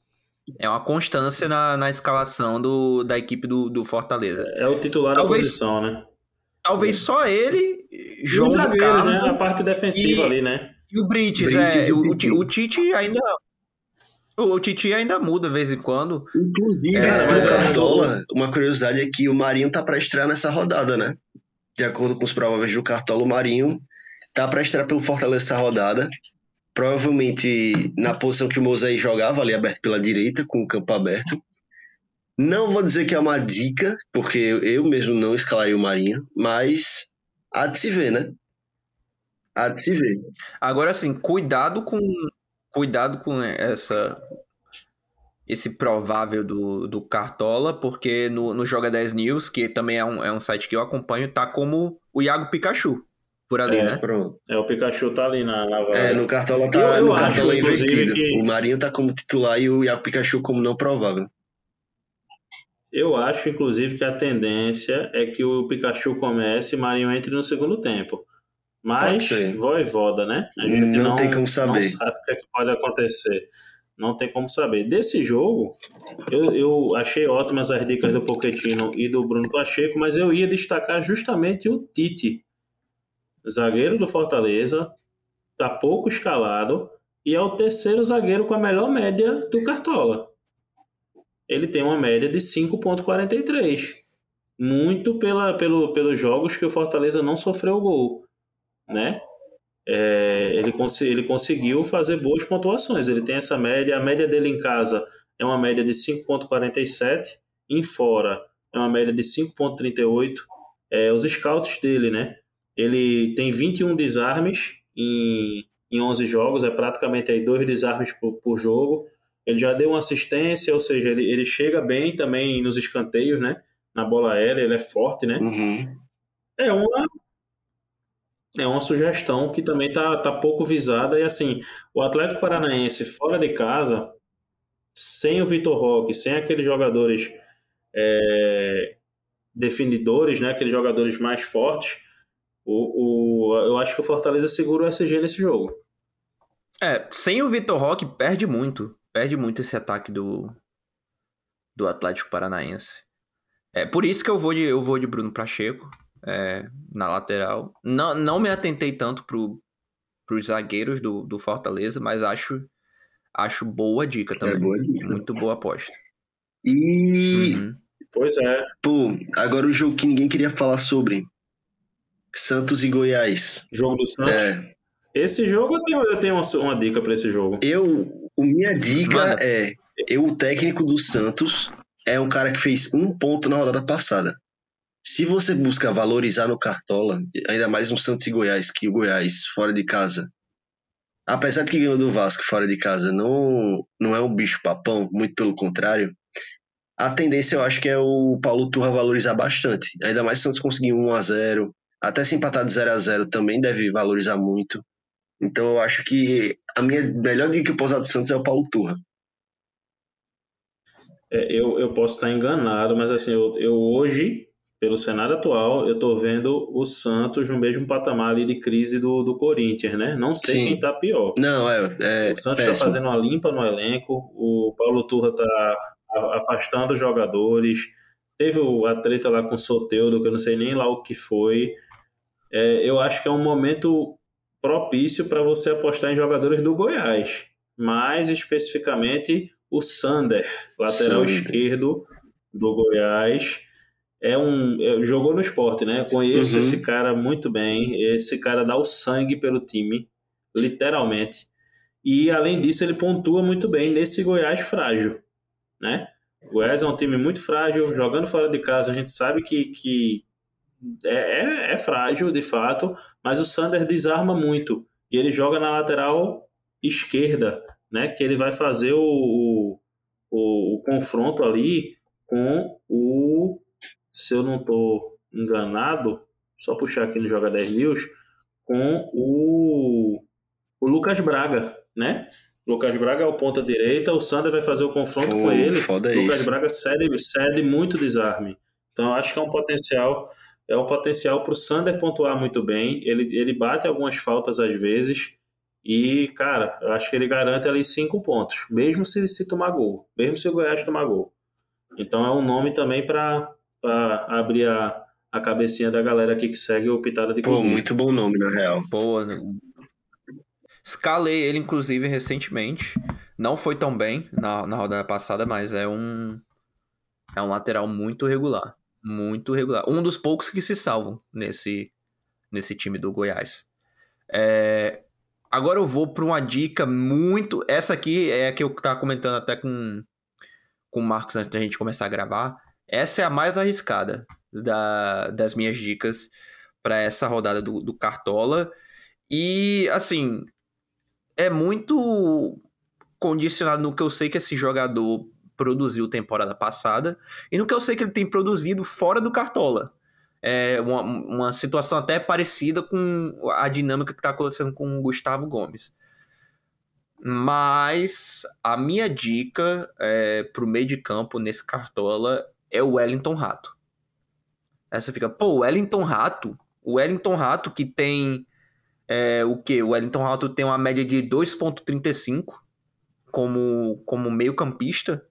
É uma constância na, na escalação do, da equipe do, do Fortaleza. É o titular talvez, da posição, né? Talvez só ele, João zagueiro, Carlos... Né? A parte defensiva e, ali, né? E o Brites, é. O, o, o Tite ainda... O Titi ainda muda de vez em quando. Inclusive, é, no Cartola, uma curiosidade é que o Marinho tá para estrear nessa rodada, né? De acordo com os prováveis do Cartola, o Marinho tá para estrear pelo Fortaleza essa rodada provavelmente na posição que o Moisés jogava, ali aberto pela direita, com o campo aberto. Não vou dizer que é uma dica, porque eu mesmo não escalaria o Marinho, mas há de se ver, né? Há de se ver. Agora, assim, cuidado com cuidado com essa esse provável do, do Cartola, porque no, no Joga 10 News, que também é um, é um site que eu acompanho, tá como o Iago Pikachu por ali, É, né? Pronto. É, o Pikachu tá ali na, na vaga. É, no Cartola tá Eu- eu no acho, Cartola inclusive, invertido. que- O Marinho tá como titular e o Iago Pikachu como não provável. Eu acho, inclusive, que a tendência é que o Pikachu comece e Marinho entre no segundo tempo. Mas, voivoda, né? A gente Não não, tem como saber. Não sabe o que, é que pode acontecer. Não tem como saber. Desse jogo, eu, eu achei ótimas as dicas do Pochettino e do Bruno Pacheco, mas eu ia destacar justamente o Tite. Zagueiro do Fortaleza, tá pouco escalado e é o terceiro zagueiro com a melhor média do Cartola. Ele tem uma média de 5.43. Muito pela, pelo, pelos jogos que o Fortaleza não sofreu gol, né? É, ele, cons ele conseguiu fazer boas pontuações. Ele tem essa média. A média dele em casa é uma média de 5,47. Em fora é uma média de 5,38. É, os scouts dele, né? Ele tem 21 desarmes em, em 11 jogos. É praticamente aí dois desarmes por, por jogo. Ele já deu uma assistência, ou seja, ele, ele chega bem também nos escanteios, né? Na bola aérea, ele é forte, né? Uhum. É uma é uma sugestão que também tá, tá pouco visada e assim, o Atlético Paranaense fora de casa, sem o Vitor Roque, sem aqueles jogadores é, definidores, né, aqueles jogadores mais fortes, o, o, eu acho que o Fortaleza segura o SG nesse jogo. É, sem o Vitor Roque, perde muito. Perde muito esse ataque do, do Atlético Paranaense. É por isso que eu vou de, eu vou de Bruno Pacheco é, na lateral. Não, não me atentei tanto pro, pros zagueiros do, do Fortaleza, mas acho, acho boa dica também. É boa dica. Muito boa aposta. E, Uhum. Pois é, pô, agora o jogo que ninguém queria falar sobre. Santos e Goiás. jogo do Santos. É, Esse jogo eu tenho, eu tenho uma, uma dica para esse jogo. eu, o minha dica Manda. é, eu, o técnico do Santos é um cara que fez um ponto na rodada passada. Se você busca valorizar no Cartola, ainda mais no Santos e Goiás, que o Goiás, fora de casa, apesar de que ganhou do Vasco fora de casa, não, não é um bicho papão, muito pelo contrário, a tendência eu acho que é o Paulo Turra valorizar bastante. Ainda mais se o Santos conseguir um 1x0, até se empatar de 0x0 também deve valorizar muito. Então eu acho que a minha melhor dica que eu posso dar do Santos é o Paulo Turra. É, eu, eu posso estar enganado, mas assim, eu, eu hoje, pelo cenário atual, eu tô vendo o Santos no mesmo patamar ali de crise do, do Corinthians, né? Não sei Sim. quem tá pior. Não, é. é o Santos está fazendo uma limpa no elenco, o Paulo Turra tá a- afastando os jogadores. Teve o- a treta lá com o Soteudo, que eu não sei nem lá o que foi. É, eu acho que é um momento propício para você apostar em jogadores do Goiás. Mais especificamente o Sander, lateral Sander. esquerdo do Goiás. É um, é- jogou no esporte, né? Conheço Uhum. esse cara muito bem. Esse cara dá o sangue pelo time, literalmente. E além disso, ele pontua muito bem nesse Goiás frágil, né? O Goiás é um time muito frágil, jogando fora de casa, a gente sabe que, que é, é, é frágil de fato, mas o Sander desarma muito. E ele joga na lateral esquerda, né? Que ele vai fazer o, o- o confronto ali com o. Se eu não estou enganado, só puxar aqui no Joga 10 News, com o, o Lucas Braga, né? Lucas Braga é o ponta direita, o Sander vai fazer o confronto com ele. foda Lucas isso. Braga cede, cede muito desarme. Então eu acho que é um potencial, é um potencial para o Sander pontuar muito bem. Ele, ele bate algumas faltas às vezes e, cara, eu acho que ele garante ali cinco pontos, mesmo se, se tomar gol, mesmo se o Goiás tomar gol. Então é um nome também para abrir a, a cabecinha da galera aqui que segue o Pitada de Pô, Clube. muito bom nome, na real. Boa. né? Escalei ele, inclusive, recentemente. Não foi tão bem na, na rodada passada, mas é um. É um lateral muito regular. Muito regular. Um dos poucos que se salvam nesse, nesse time do Goiás. É, agora eu vou para uma dica muito. Essa aqui é a que eu tava comentando até com, com o Marcos antes da gente começar a gravar. Essa é a mais arriscada da, das minhas dicas para essa rodada do, do Cartola. E, assim, é muito condicionado no que eu sei que esse jogador produziu temporada passada e no que eu sei que ele tem produzido fora do Cartola. É uma, uma situação até parecida com a dinâmica que está acontecendo com o Gustavo Gomes. Mas a minha dica é, para o meio de campo nesse Cartola é o Wellington Rato. Essa fica, pô, o Wellington Rato, o Wellington Rato que tem é, o que? O Wellington Rato tem uma média de 2,35 como, como meio-campista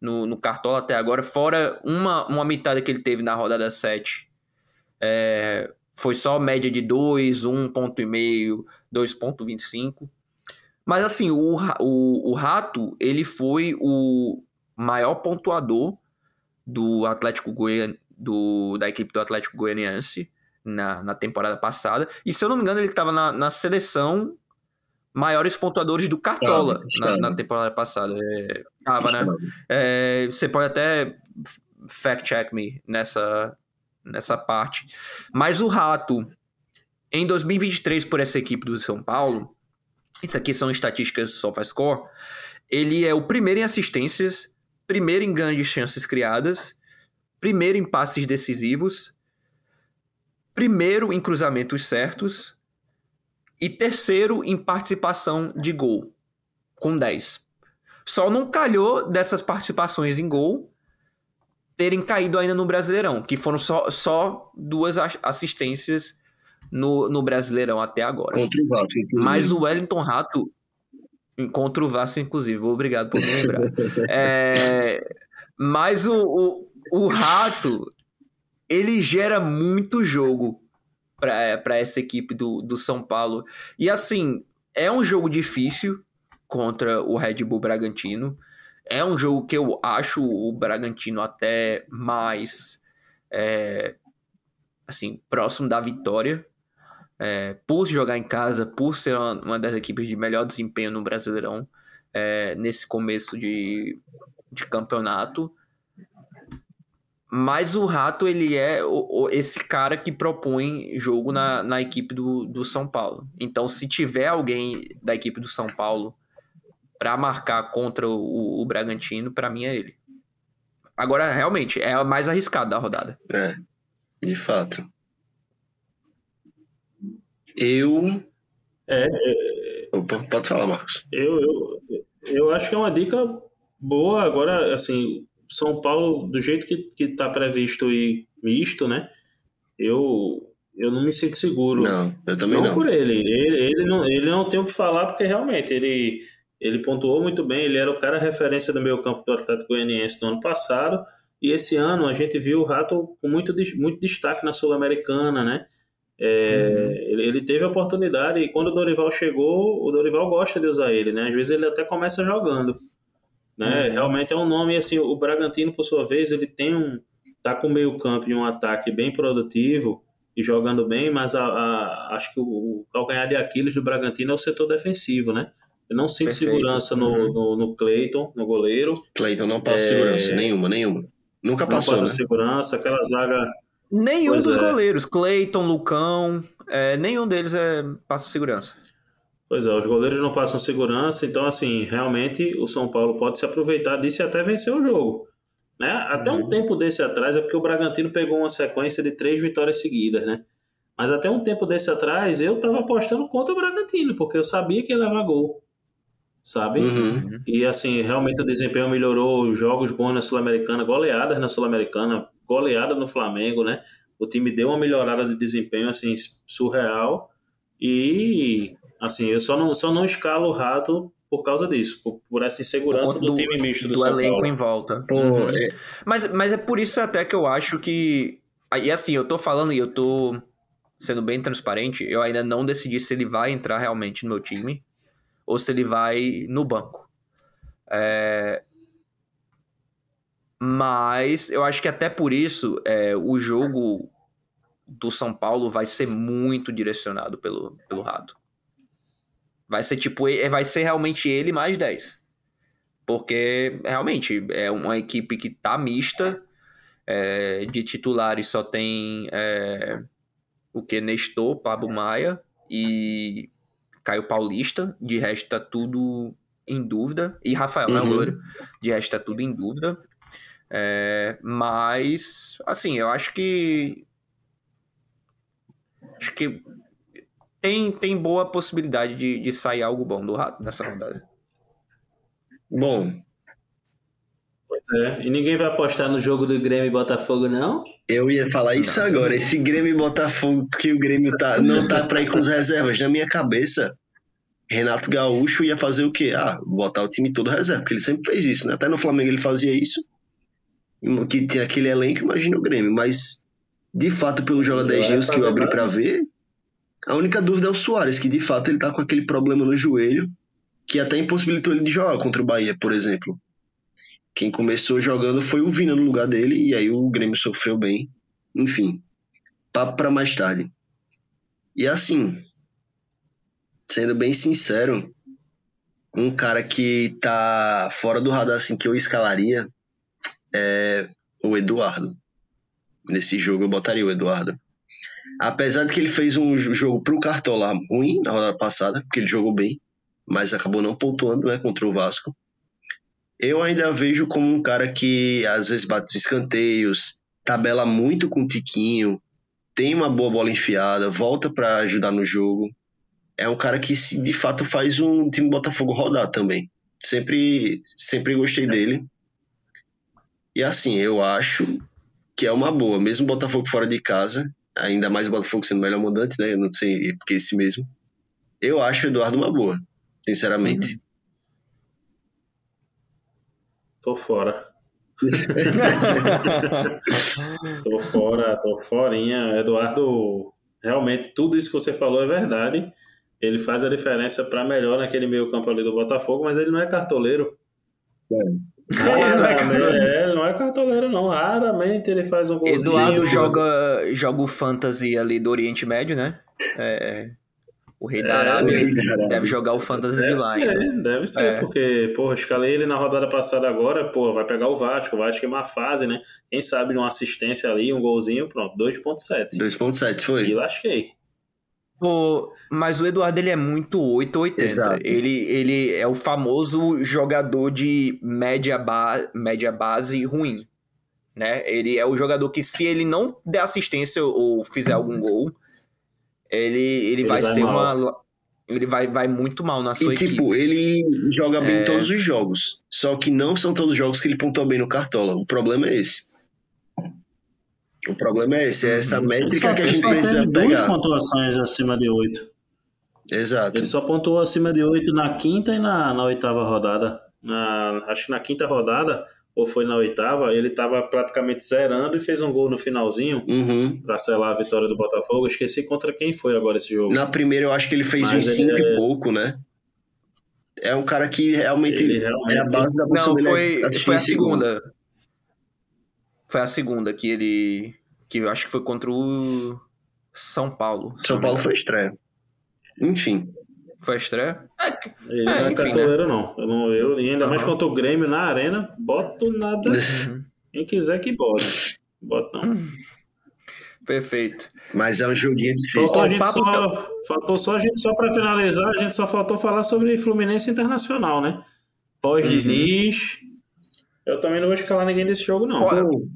no, no Cartola até agora, fora uma, uma metade que ele teve na rodada 7. É, foi só média de 2, 1,5, 2,25. Mas assim, o, o, o Rato, ele foi o maior pontuador do Atlético Goian, do, da equipe do Atlético Goianiense na, na temporada passada. E se eu não me engano, ele estava na, na seleção maiores pontuadores do Cartola na, na, temporada passada. É, tava, né? É, você pode até fact-check me nessa, nessa parte. Mas o Rato, em 2023, por essa equipe do São Paulo, isso aqui são estatísticas SofaScore, ele é o primeiro em assistências, primeiro em de chances criadas, primeiro em passes decisivos, primeiro em cruzamentos certos e terceiro em participação de gol, com 10. Só não calhou dessas participações em gol terem caído ainda no Brasileirão, que foram só, só duas assistências no, no Brasileirão até agora. Contra o Vasco. Mas o Wellington Rato, contra o Vasco, inclusive, obrigado por me lembrar. é, mas o, o, o Rato, ele gera muito jogo para essa equipe do, do São Paulo. E assim, é um jogo difícil contra o Red Bull Bragantino. É um jogo que eu acho o Bragantino até mais é, assim próximo da vitória. É, por jogar em casa, por ser uma, das equipes de melhor desempenho no Brasileirão é, nesse começo de, de campeonato. Mas o Rato, ele é o, o, esse cara que propõe jogo na, na equipe do, do São Paulo. Então, se tiver alguém da equipe do São Paulo para marcar contra o, o Bragantino, para mim é ele. Agora, realmente, é a mais arriscada da rodada. É, de fato. Eu. É, é... Pode falar, Marcos. Eu, eu, eu acho que é uma dica boa. Agora, assim, são Paulo, do jeito que, que tá previsto e misto, né? Eu, eu não me sinto seguro. Não, eu também não. não. por ele. ele. Ele não, ele não tem o que falar, porque realmente ele, ele pontuou muito bem. Ele era o cara referência do meio campo do Atlético Goianiense no ano passado. E esse ano a gente viu o Rato com muito, muito destaque na Sul-Americana, né? É, uhum. ele, ele, teve a oportunidade e quando o Dorival chegou, o Dorival gosta de usar ele, né? Às vezes ele até começa jogando. Né? Uhum. Realmente é um nome assim. O Bragantino, por sua vez, ele tem um tá com meio campo e um ataque bem produtivo e jogando bem, mas a, a, acho que o, o, calcanhar de Aquiles do Bragantino é o setor defensivo, né? Eu não sinto Perfeito. segurança no, uhum. no, no Cleiton, no goleiro. Cleiton não passa é... segurança, nenhuma, nenhuma. Nunca passou, não passa né? segurança, aquela zaga... Nenhum pois dos é. goleiros, Cleiton, Lucão, é, nenhum deles é, passa segurança. Pois é, os goleiros não passam segurança, então, assim, realmente o São Paulo pode se aproveitar disso e até vencer o jogo. Né? Até uhum. um tempo desse atrás, é porque o Bragantino pegou uma sequência de três vitórias seguidas, né? Mas até um tempo desse atrás, eu tava apostando contra o Bragantino, porque eu sabia que ia levar gol, sabe? Uhum. E, assim, realmente o desempenho melhorou, jogos bons na Sul-Americana, goleadas na Sul-Americana, goleada no Flamengo, né? O time deu uma melhorada de desempenho, assim, surreal. E Assim, eu só não, só não escalo o Rato por causa disso, por, por essa insegurança do, do, time misto do, do São elenco Paulo. em volta. Uhum. É. Mas, mas é por isso até que eu acho que. E assim, eu tô falando e eu tô sendo bem transparente, eu ainda não decidi se ele vai entrar realmente no meu time ou se ele vai no banco. É... Mas eu acho que até por isso é, o jogo do São Paulo vai ser muito direcionado pelo, pelo Rato. Vai ser tipo, vai ser realmente ele mais 10. Porque realmente é uma equipe que tá mista. É, de titulares só tem é, o que? Nestor, Pablo Maia e Caio Paulista. De resto, tá tudo em dúvida. E Rafael, uhum. né, uhum. goleiro? De resto, tá tudo em dúvida. É, mas, assim, eu acho que. Acho que tem, tem boa possibilidade de, de sair algo bom do Rato nessa rodada. Bom. Pois é. E ninguém vai apostar no jogo do Grêmio e Botafogo, não? Eu ia falar isso não, agora. Esse Grêmio e Botafogo que o Grêmio tá, não tá pra ir com as reservas. Na minha cabeça, Renato Gaúcho ia fazer o quê? Ah, botar o time todo reserva, porque ele sempre fez isso, né? Até no Flamengo ele fazia isso, que tinha aquele elenco, imagina o Grêmio, mas de fato, pelo Joga 10 News que eu abri para ver, a única dúvida é o Soares, que de fato ele tá com aquele problema no joelho, que até impossibilitou ele de jogar contra o Bahia, por exemplo. Quem começou jogando foi o Vina no lugar dele, e aí o Grêmio sofreu bem. Enfim, papo para mais tarde. E assim, sendo bem sincero, um cara que tá fora do radar assim que eu escalaria é o Eduardo. Nesse jogo eu botaria o Eduardo. Apesar de que ele fez um jogo pro Cartola ruim na rodada passada, porque ele jogou bem, mas acabou não pontuando né, contra o Vasco. Eu ainda vejo como um cara que às vezes bate os escanteios, tabela muito com o Tiquinho, tem uma boa bola enfiada, volta para ajudar no jogo é um cara que de fato faz um time Botafogo rodar também. Sempre, sempre gostei dele. E assim, eu acho que é uma boa, mesmo Botafogo fora de casa, ainda mais o Botafogo sendo o melhor mandante, né? Eu não sei porque esse mesmo. Eu acho o Eduardo uma boa, sinceramente. Uhum. Tô fora. tô fora, tô forinha. Eduardo, realmente tudo isso que você falou é verdade ele faz a diferença para melhor naquele meio campo ali do Botafogo, mas ele não é cartoleiro. É. Raramente, é, ele não é cartoleiro, não. Raramente ele faz um golzinho. Eduardo joga, joga o fantasy ali do Oriente Médio, né? É, o Rei da é, Arábia deve jogar o fantasy deve de lá. Ser, ainda. Deve ser, é. porque, porra, escalei ele na rodada passada agora, pô, vai pegar o Vasco. O Vasco é uma fase, né? Quem sabe uma assistência ali, um golzinho, pronto, 2.7. 2.7 foi. E lasquei. Pô, mas o Eduardo ele é muito 880. Ele, ele é o famoso jogador de média, ba média base ruim. Né? Ele é o jogador que, se ele não der assistência ou fizer algum gol, ele, ele, ele vai, vai, ser mal. uma. Ele vai, vai muito mal na sua e, equipe. tipo, ele joga bem é... todos os jogos. Só que não são todos os jogos que ele pontua bem no Cartola. O problema é esse. O problema é esse, é essa uhum. métrica que a gente precisa pegar. duas pontuações acima de 8. Exato. Ele só pontuou acima de 8 na quinta e na, na oitava rodada. Na, acho que na quinta rodada, ou foi na oitava, ele estava praticamente zerando e fez um gol no finalzinho uhum. para selar a vitória do Botafogo. Esqueci contra quem foi agora esse jogo. Na primeira eu acho que ele fez Mas uns 5 é... e pouco, né? É um cara que realmente, realmente... é a base da Não, foi, foi a segunda. Foi a segunda que ele. Que eu acho que foi contra o São Paulo. São Paulo foi estreia. Enfim. Foi a estreia? É, ele é, não é cartoleiro, né? não. Eu, não. eu ainda uhum. mais contra o Grêmio na arena, boto nada. Uhum. Quem quiser que bote. Bota não. Perfeito. Mas é um joguinho difícil. Faltou, a gente só, tá... faltou só a gente, só para finalizar, a gente só faltou falar sobre Fluminense Internacional, né? Pós-Diniz, uhum. Eu também não vou escalar ninguém desse jogo, não.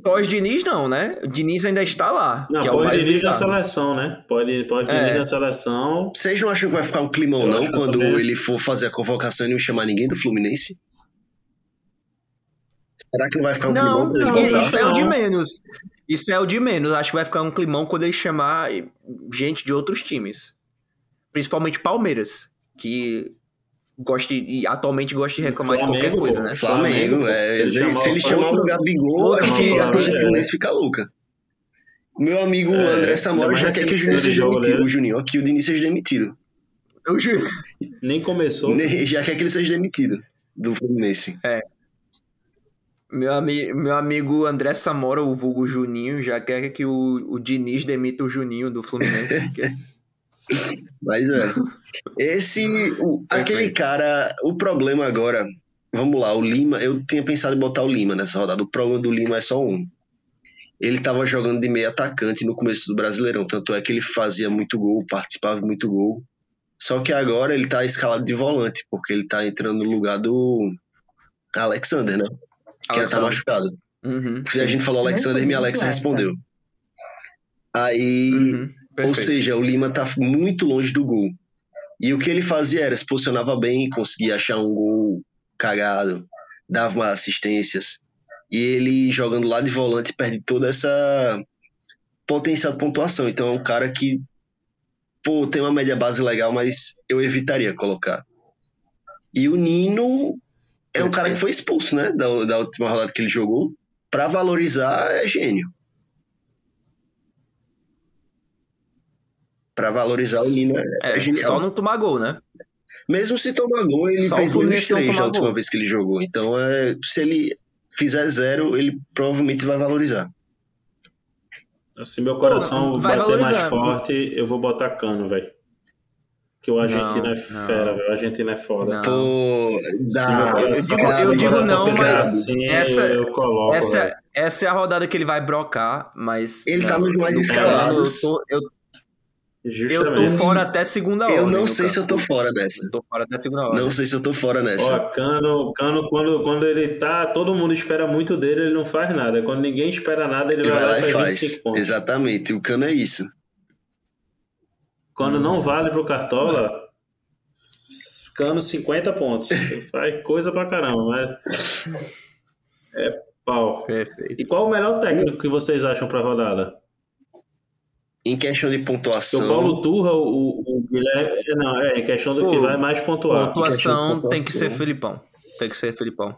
Pós-Diniz, não, né? O Diniz ainda está lá. Não, pós-Diniz na seleção, né? Pode-Diniz pode é. na seleção. Vocês não acham que vai ficar um clima ou não quando ele for fazer a convocação e não chamar ninguém do Fluminense? Será que não vai ficar um não, climão? Não, isso é o de menos. Isso é o de menos. Acho que vai ficar um climão quando ele chamar gente de outros times. Principalmente Palmeiras, que gosta e atualmente gosta de reclamar Flamengo, de qualquer coisa, né? Flamengo, Flamengo é. Ele, chamar, ele chamar o Gabigol, acho que a coisa Fluminense fica louca. Meu amigo é, André Samora já quer que o Juninho seja demitido. O Juninho, que o Diniz seja demitido. Eu Nem começou. Já quer que ele seja demitido do Fluminense. É. Meu, ami meu amigo André Samora, o vulgo Juninho, já quer que o, o Diniz demita o Juninho do Fluminense. Mas é. Esse. O, aquele cara. O problema agora. Vamos lá, o Lima. Eu tinha pensado em botar o Lima nessa rodada. O problema do Lima é só um. ele estava jogando de meio atacante no começo do Brasileirão. Tanto é que ele fazia muito gol, participava muito gol. Só que agora ele está escalado de volante, porque ele está entrando no lugar do Alexander, né? Que já tá machucado. Uhum, Se a gente falou Alexander, minha Alexa respondeu. Aí, Uhum, ou perfeito. seja, o Lima tá muito longe do gol. E o que ele fazia era se posicionava bem, conseguia achar um gol cagado, dava umas assistências. E ele jogando lá de volante perde toda essa potencial de pontuação. Então é um cara que pô, tem uma média base legal, mas eu evitaria colocar. E o Nino é um cara que foi expulso, né, da, da última rodada que ele jogou. Pra valorizar é gênio. Pra valorizar o Nino é, é genial. só não tomar gol, né? Mesmo se tomar gol, ele Só o perdeu os três da última gol. vez que ele jogou. Então, é, se ele fizer zero, ele provavelmente vai valorizar. Se meu coração Pô, vai bater mais forte, eu vou botar cano, velho. Que o Argentina Não, é fera, velho. O Argentina é foda. Não. Pô, Se dá. eu coração- digo- eu digo não, mas assim, essa- eu coloco, Essa, essa é a rodada que ele vai brocar, mas. Ele tá não, nos mais escalados. plano, Eu tô, eu, eu tô Justamente. fora até segunda hora. Eu não sei se eu tô fora dessa. Eu tô fora até segunda hora. Não sei se eu tô fora nessa. Ó, Cano, Cano quando, quando ele tá, todo mundo espera muito dele, ele não faz nada. Quando ninguém espera nada, ele, Ele vai lá e faz faz. 25 pontos. Exatamente. O cano é isso. Quando não vale pro Cartola, Cano 50 pontos. faz coisa pra caramba, mas. É pau. Perfeito. E qual o melhor técnico que vocês acham pra rodada? Em questão de Porque o pontuação. Paulo Turra, o, o Guilherme. Não, é, em questão do que Pô, vai mais pontuar. Pontuação pontuação. tem que ser Felipão. Tem que ser Felipão.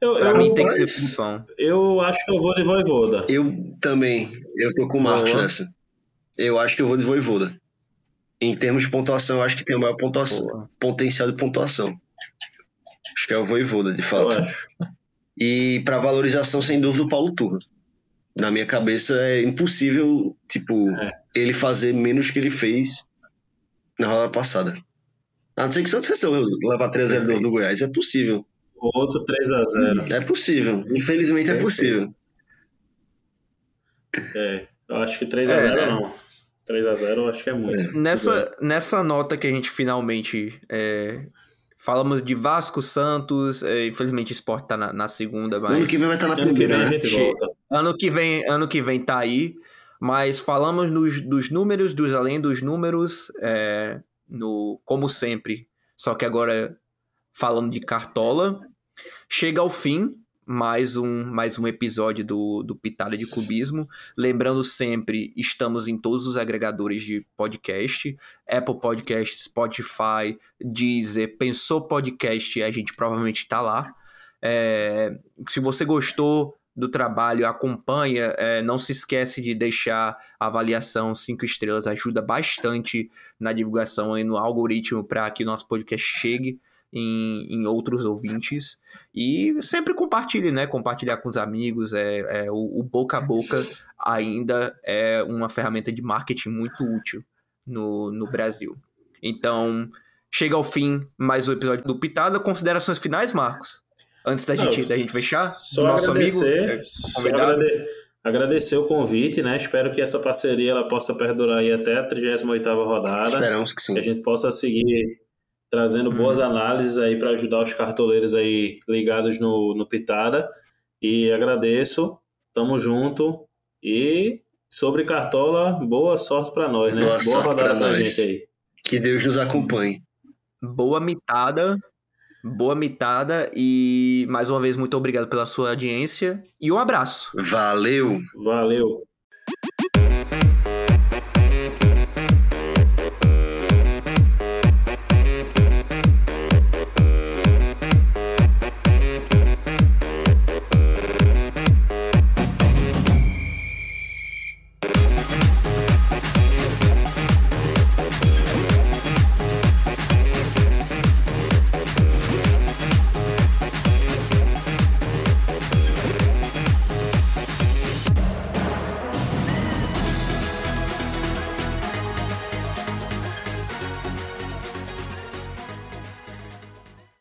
Eu, Pra eu, mim tem que ser Felipão. eu acho que eu vou de Voivoda. Eu também. Eu tô com o Marcos Boa. nessa. Eu acho que eu vou de Voivoda. Em termos de pontuação, eu acho que tem o maior pontuação, potencial de pontuação. Acho que é o Voivoda, de Eu fato. acho. E para valorização, sem dúvida, o Paulo Turra. Na minha cabeça é impossível, tipo, É. ele fazer menos que ele fez na rodada passada. A não ser que o Santos resolva levar 3x0 do, do Goiás. É possível. Outro 3x0. É possível. Infelizmente é Perfeito. possível. É, eu acho que 3x0 É, né? não. 3x0 eu acho que é muito. Nessa, nessa nota que a gente finalmente é, falamos de Vasco, Santos, é, infelizmente o Sport tá na, na segunda, No ano mas que vem vai estar na Ano que primeira, vem a né? gente Che- volta. ano que vem, ano que vem tá aí, mas falamos nos, dos números, dos além dos números, é, no como sempre, só que agora falando de cartola, chega ao fim mais um, mais um episódio do, do Pitada de Cubismo. Lembrando sempre, estamos em todos os agregadores de podcast: Apple Podcast, Spotify, Deezer, Pensou Podcast, a gente provavelmente está lá. É, se você gostou do trabalho, acompanha, é, não se esquece de deixar a avaliação 5 estrelas, ajuda bastante na divulgação e no algoritmo para que o nosso podcast chegue em, em outros ouvintes. E sempre compartilhe, né? Compartilhar com os amigos. É, é o, o boca a boca ainda é uma ferramenta de marketing muito útil no, no Brasil. Então, chega ao fim mais um episódio do Pitada. Considerações finais, Marcos? Antes da, Não, gente, da gente fechar? Só nosso agradecer, amigo, é, só agradecer o convite, né? Espero que essa parceria ela possa perdurar aí até a 38ª rodada. Esperamos que sim. que a gente possa seguir trazendo boas Uhum. análises aí para ajudar os cartoleiros aí ligados no, no Pitada. E agradeço, tamo junto. E sobre Cartola, boa sorte para nós, né? Boa Boa, sorte rodada pra gente aí. Que Deus nos acompanhe. Boa mitada. Boa mitada. E mais uma vez, muito obrigado pela sua audiência. E um abraço. Valeu! Valeu.